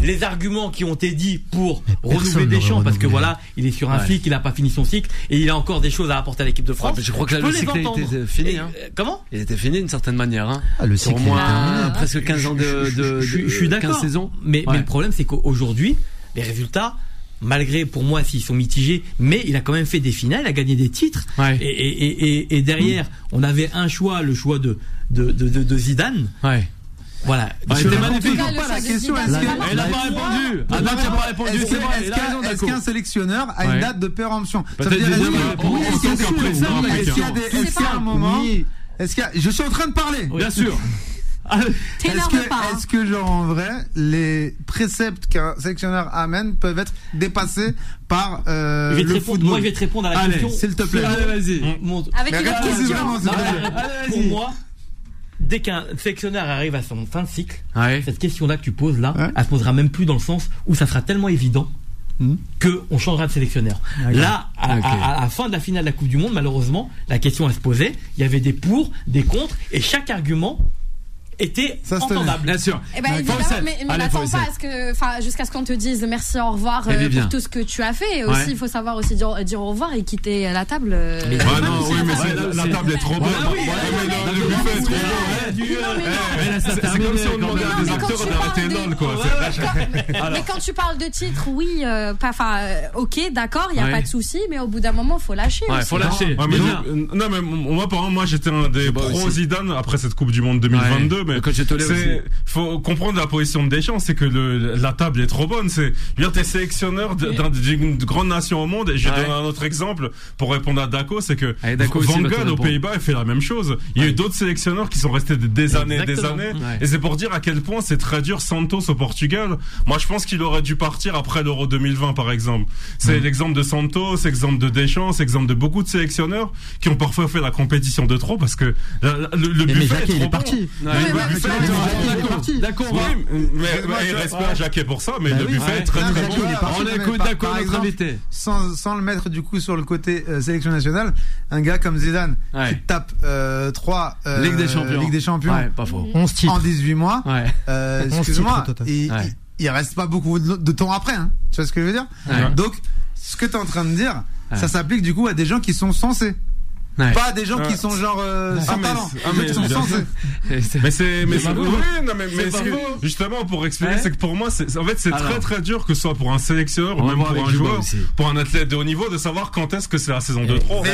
E: les arguments qui ont été dits pour renouveler Deschamps, parce que voilà, il est sur un
B: Ouais.
E: flic, il a pas fini son cycle, et il a encore des choses à apporter à l'équipe de France.
B: Ouais, mais je crois que là, le
E: les
B: cycle été fini,
E: Et,
B: hein.
E: euh, comment?
B: Il était fini d'une certaine manière. Hein.
G: Ah, le cycle est
B: moins
G: terminé.
B: presque 15 ans de, de,
E: je, je- je suis d'accord.
B: 15 saisons.
E: Mais, le problème, c'est qu'aujourd'hui, les résultats, malgré pour moi s'ils sont mitigés, mais il a quand même fait des finales, il a gagné des titres.
B: Ouais.
E: Et, et, et, et- et derrière, on avait un choix, le choix de, de, de, de, de Zidane.
B: Ouais.
E: Voilà. Bah,
B: C'était magnifique.
D: Cas,
F: pas la question.
D: Elle
F: n'a
D: ah,
F: bah,
D: pas
B: répondu. Ah, bah, pas répondu. C'est vrai.
F: Est-ce qu'un sélectionneur a une date de péremption Ça veut dire est-ce qu'il y a des est-ce qu'il y a un moment je suis en train de parler.
B: Bien sûr.
F: Est-ce que, est que, genre, en vrai, les préceptes qu'un sélectionneur amène peuvent être dépassés par euh, le football
E: Moi, je vais te répondre à la
F: allez,
E: question.
F: S'il te plaît.
B: Allez, vas-y.
D: Avec une question.
E: Pour moi, dès qu'un sélectionneur arrive à son fin de cycle,
B: Ouais.
E: cette question-là que tu poses là,
F: Ouais.
E: elle se posera même plus dans le sens où ça sera tellement évident
F: Hmm.
E: que on changera de sélectionneur. Là, à, à- à la fin de la finale de la Coupe du Monde, malheureusement, la question elle se posait. Il y avait des pour, des contre, et chaque argument était
F: Ça
E: entendable.
B: Bien sûr.
D: Eh ben, évidemment, mais, n'attends pas à ce que, enfin, jusqu'à ce qu'on te dise merci, au revoir
B: Eh
D: euh, pour tout ce que tu as fait. Et aussi,
B: Ouais.
D: il faut savoir aussi dire, dire au revoir et quitter la table. euh,
E: Mais-
C: non, oui, mais la, la table est trop bonne.
B: Oui,
C: mais le- buffet est trop bon.
B: ça
C: C'est comme si on
B: quand
C: demandait à
D: Non,
C: des acteurs
D: tu
C: d'arrêter quoi.
D: Quand- mais quand tu parles de titre, oui, euh, enfin, euh, ok, d'accord, il y a pas de souci, mais au bout d'un moment, faut lâcher.
B: Ouais, faut lâcher.
C: Nous- non, mais moi, par exemple, moi, j'étais un des
B: Bah,
C: pro. Zidane après cette Coupe du Monde 2022,
B: Ouais.
C: Mais c'est, faut comprendre la position de Deschamps, c'est que le, la table est trop bonne. C'est, je veux dire, t'es sélectionneur d'une grande nation au monde, et je vais
B: Ouais.
C: donner un autre exemple pour répondre à Daco, c'est que
B: Allez, Daco
C: Van Gaal aux. Pays-Bas, il fait la même chose. Il y a eu d'autres sélectionneurs qui sont restés des, des années, des
E: Exactement.
C: années,
B: Ouais.
C: et c'est pour dire à quel point c'est très dur Santos au Portugal. Moi, je pense qu'il aurait dû partir après l'Euro 2020, par exemple. C'est l'exemple de Santos, exemple de Deschamps, c'est exemple de beaucoup de sélectionneurs qui ont parfois fait la compétition de trop parce que la- la- le, le
G: Mais
C: buffet est trop bon. Est
G: parti.
B: Ouais.
F: Moi,
C: mais respect à Jacquet pour ça, mais
G: Bah
C: le
G: oui.
C: buffet est très très bon.
F: Est
B: On d'accord notre invité.
F: sans, le mettre du coup sur le côté euh, sélection nationale, un gars comme Zidane qui tape euh, 3
B: Ligue des Champions.
F: Ligue des Champions
B: pas faux.
G: 11 titres.
F: en 18 mois, euh, excuse-moi, il, reste pas beaucoup de, de temps après. Hein. Tu vois ce que je veux dire?
B: Ouais.
F: Donc, ce que tu es en train de dire,
B: Ouais.
F: ça s'applique du coup à des gens qui sont censés. Pas des gens qui sont genre euh,
C: ah, sans
F: talent.
C: Ah, mais
B: c'est
C: mais c'est mais justement pour expliquer c'est que pour moi c'est en fait c'est très très dur que ce soit pour un sélectionneur ou même pour un joueur, pour un athlète de haut niveau de savoir quand est-ce que c'est la saison 2
D: 3.
C: Ah,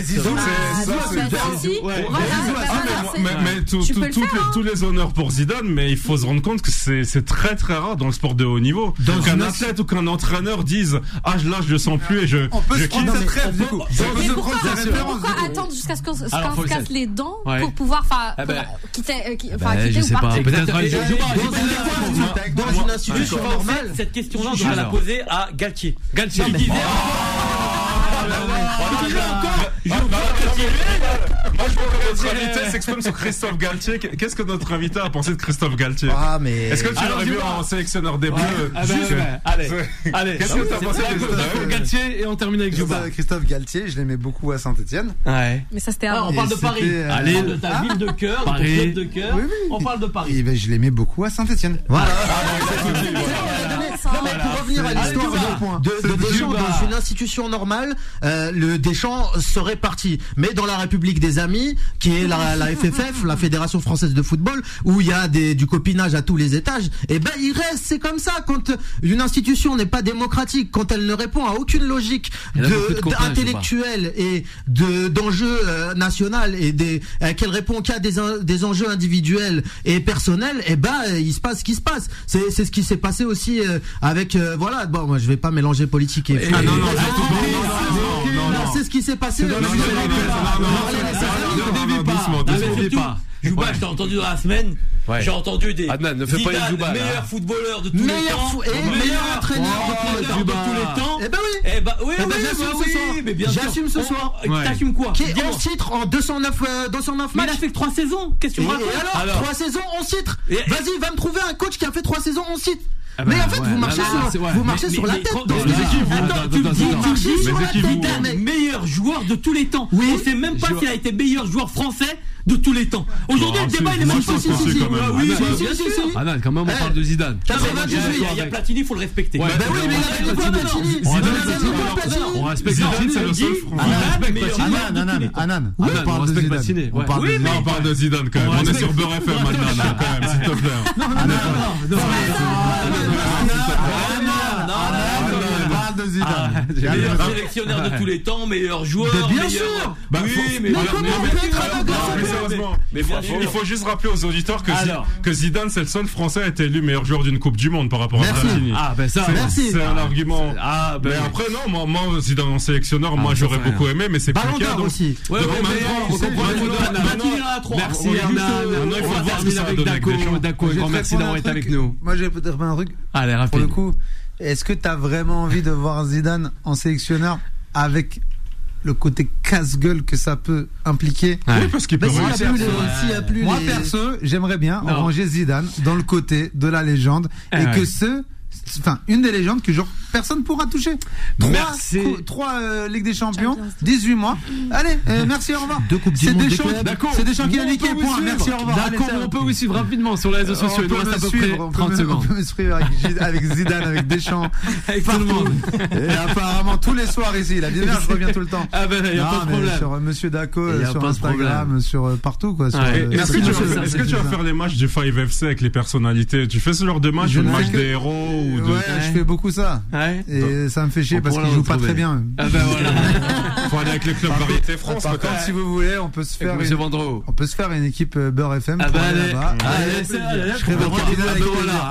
C: mais mais tous les honneurs pour Zidane mais il faut se rendre compte que c'est très très rare dans le sport de haut niveau. Donc
G: un
C: athlète ou qu'un entraîneur dise "Ah là je le sens plus et je je quitte"
D: Pourquoi attendre jusqu'à jusqu'à ce qu'on se casse les dents pour pouvoir, quitter, ou partir.
G: Dans une institution.
E: Cette question-là, je vais la poser à Galtier.
B: Galtier.
C: Ah, bah, mais- Moi, je veux que notre invité s'exprime sur Christophe Galtier. Qu'est-ce que notre invité a pensé de Christophe Galtier
G: Ah, mais.
C: Est-ce que tu l'aurais vu en sélectionneur des Bleus
B: Ah ben, allez, allez.
C: Qu'est-ce que t'as pensé de
B: d'accord, Galtier et on termine avec Juba.
F: Christophe, Christophe Galtier, je l'aimais beaucoup à Saint-Etienne.
B: Ouais.
D: Mais ça c'était
E: Ah,
D: avant.
E: on parle de Paris.
F: euh,
E: On parle de ta
F: ah.
E: ville de cœur, de ton club de cœur.
F: Oui, oui.
E: On parle de Paris.
F: Ben, je l'aimais beaucoup à Saint-Etienne.
G: Voilà. Non, mais pour revenir à l'histoire de, de, de Deschamps, dans une institution normale, euh, le Deschamps serait parti. Mais dans la République des Amis, qui est la, la FFF, la Fédération Française de Football, où il y a des, du copinage à tous les étages, et ben il reste, c'est comme ça. Quand une institution n'est pas démocratique, quand elle ne répond à aucune logique
B: de
G: de, intellectuelle et de d'enjeux euh, national et des euh, qu'elle répond qu'à des des enjeux individuels et personnels, et ben euh, il se passe ce qui se passe. C'est c'est ce qui s'est passé aussi euh, avec voilà bon moi je vais pas mélanger politique et, et
C: ah, non non, non, non, non
G: c'est ce qui s'est passé
B: Jouba,
E: je t'ai entendu dans la semaine.
B: Ouais.
E: J'ai entendu des
B: Adnan, ne fais
E: Zidane,
B: pas Jouba,
E: meilleur là. footballeur de tous
G: meilleur
E: les
G: temps, et meilleur, entraîneur
E: oh,
G: de,
E: de tous les temps.
G: Eh ben oui.
E: Eh ben oui,
G: eh ben
E: oui, oui, oui
G: j'assume ce soir.
B: J'assume ce
E: T'assumes quoi
G: Qui est 11 titres en 209 209 matchs.
E: Mais il a fait que 3 saisons. Qu'est-ce que tu me racontes
G: alors, alors 3 saisons 11 titres. Vas-y, va me trouver un coach qui a fait 3 saisons 11 titres.
B: Ah
G: mais
B: bah,
G: en fait,
B: ouais,
G: vous marchez
B: là,
G: sur,
B: c'est- ouais.
G: vous marchez
E: Mais-
G: sur
E: mais-
G: la
E: mais
G: tête. dans
E: mais les équipes,
G: Attends, tu
C: Mais
G: sur la tête.
E: Zidane, meilleur joueur de tous les temps.
G: Oui.
E: On sait même pas s'il a été meilleur joueur français de tous les temps. Aujourd'hui, le débat, il est même pas si Ah
B: non, quand même, on parle de Zidane.
E: Il y a Platini, il faut le respecter.
G: Oui, mais.
B: On respecte
G: Platini,
C: c'est le seul
F: Anan, on parle de Zidane. On parle de Zidane
C: quand même. On est sur Beurre FM maintenant, quand même, s'il te plaît.
B: Non, non, non
F: de Zidane.
B: Ah,
F: Il y a
E: Meilleur
F: le-
E: sélectionneur de tous les temps, meilleur joueur.
F: Mais bien
E: meilleur-
F: sûr.
C: Bah,
E: oui,
C: faut-
E: mais,
C: mais
E: mais-
C: comment
E: mais-
C: on
E: mais-
C: il faut-
E: bien sûr.
C: il faut juste rappeler aux auditeurs que,
B: Alors.
C: que Zidane, c'est le seul Français à être élu meilleur joueur d'une Coupe du Monde par rapport
F: Merci.
C: à Platini.
B: Ah, ben ça.
C: C'est-
F: Merci.
C: C'est un argument.
B: Ah, ben
C: mais après, non, moi, moi Zidane en sélectionneur,
B: Ah,
C: moi j'aurais beaucoup aimé, mais c'est
G: Ballon
C: le cas.
G: aussi.
E: Ouais.
B: Merci Hernan.
C: il faut
B: On va
C: voir ce que ça
B: Daco. Merci d'avoir été avec nous.
F: Moi, je vais peut-être un truc.
B: Allez,
F: Pour
B: rapide.
F: le coup, est-ce que t'as vraiment envie de voir Zidane en sélectionneur avec le côté casse-gueule que ça peut impliquer
B: Ouais.
C: Oui, parce qu'il peut
G: les- s'il y a plus
F: Moi
G: les-
F: perso, j'aimerais bien
B: Non.
F: ranger Zidane dans le côté de la légende
B: Eh
F: et
B: ouais.
F: que ce enfin une des légendes que genre personne pourra toucher. Trois,
B: Merci.
F: cou- trois euh, Ligue des Champions,
D: Champions.
F: 18 mois. Allez, euh, merci, au revoir.
G: Deux Coupes du
F: C'est Deschamps,
G: des clubs.
B: D'accord.
F: c'est Deschamps qui a niqué, point. Merci, au revoir.
B: D'accord, on peut vous suivre rapidement sur les réseaux sociaux.
F: On
B: Il nous
F: peut
B: reste
F: me
B: à peu
F: suivre,
B: près
F: on peut
B: 30
F: me-
B: secondes.
F: On peut me suivre avec, Zidane, avec Deschamps.
B: Avec tout le monde.
F: Et apparemment tous les soirs ici. Il a dit merde, je reviens tout le temps.
B: Ah ben, il n'y a
F: Non,
B: pas de problème.
F: Sur euh, Monsieur Daco,
B: Y
F: euh, sur Instagram, sur euh, partout quoi. euh,
C: Est-ce que, tu vas, faire- les matchs du 5FC avec les personnalités? Tu fais ce genre de match le match des héros ou.
F: Ouais, je fais beaucoup ça.
B: Ouais.
F: Et ça me fait chier
B: On
F: parce
B: le
F: jouent pas très bien.
B: Ah ben voilà.
C: Faut aller avec les clubs
F: Par
C: variété France.
F: Par contre, si vous voulez, on peut se
B: Avec
F: faire
B: Monsieur
F: une,
B: Vendreau.
F: on peut se faire une équipe euh, Beurre FM.
B: Ah
F: pour
B: bah allez,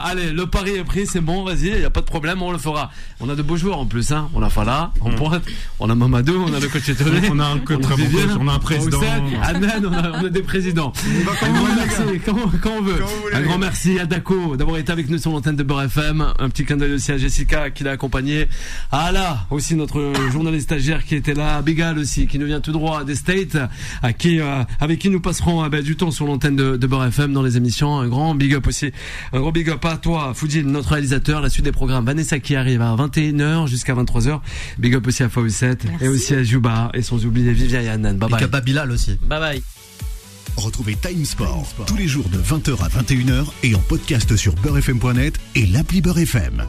B: Ah le pari est pris, c'est bon, vas-y, il n'y a pas de problème, on le fera. On a de beaux joueurs en plus, hein. On a Fala, en pointe, on a Mamadou, on a le coach étonné.
C: On a un coach très bon on a un président.
B: Ahmed, on a, on a des présidents. Un grand merci, quand, on veut. Un grand merci à Daco d'avoir été avec nous sur l'antenne de Beurre FM. Un petit clin d'œil aussi à Jessica qui l'a accompagné. À Ala, aussi notre journaliste stagiaire qui était là. Aussi, qui nous vient tout droit des States, à qui, euh, avec qui nous passerons euh, ben, du temps sur l'antenne de, de Beurre FM dans les émissions. Un grand big up aussi. Un gros big up à toi, Fujin, notre réalisateur. La suite des programmes. Vanessa qui arrive à 21h jusqu'à 23h. Big up aussi à Fawcett et aussi à Juba et sans oublier Vivian et Annan. Bye
G: Et
B: bye.
G: Kaba Bilal aussi.
E: Bye bye.
A: Retrouvez Time Sport tous les jours de 20h à 21h et en podcast sur beurrefm.net et l'appli Beurre FM.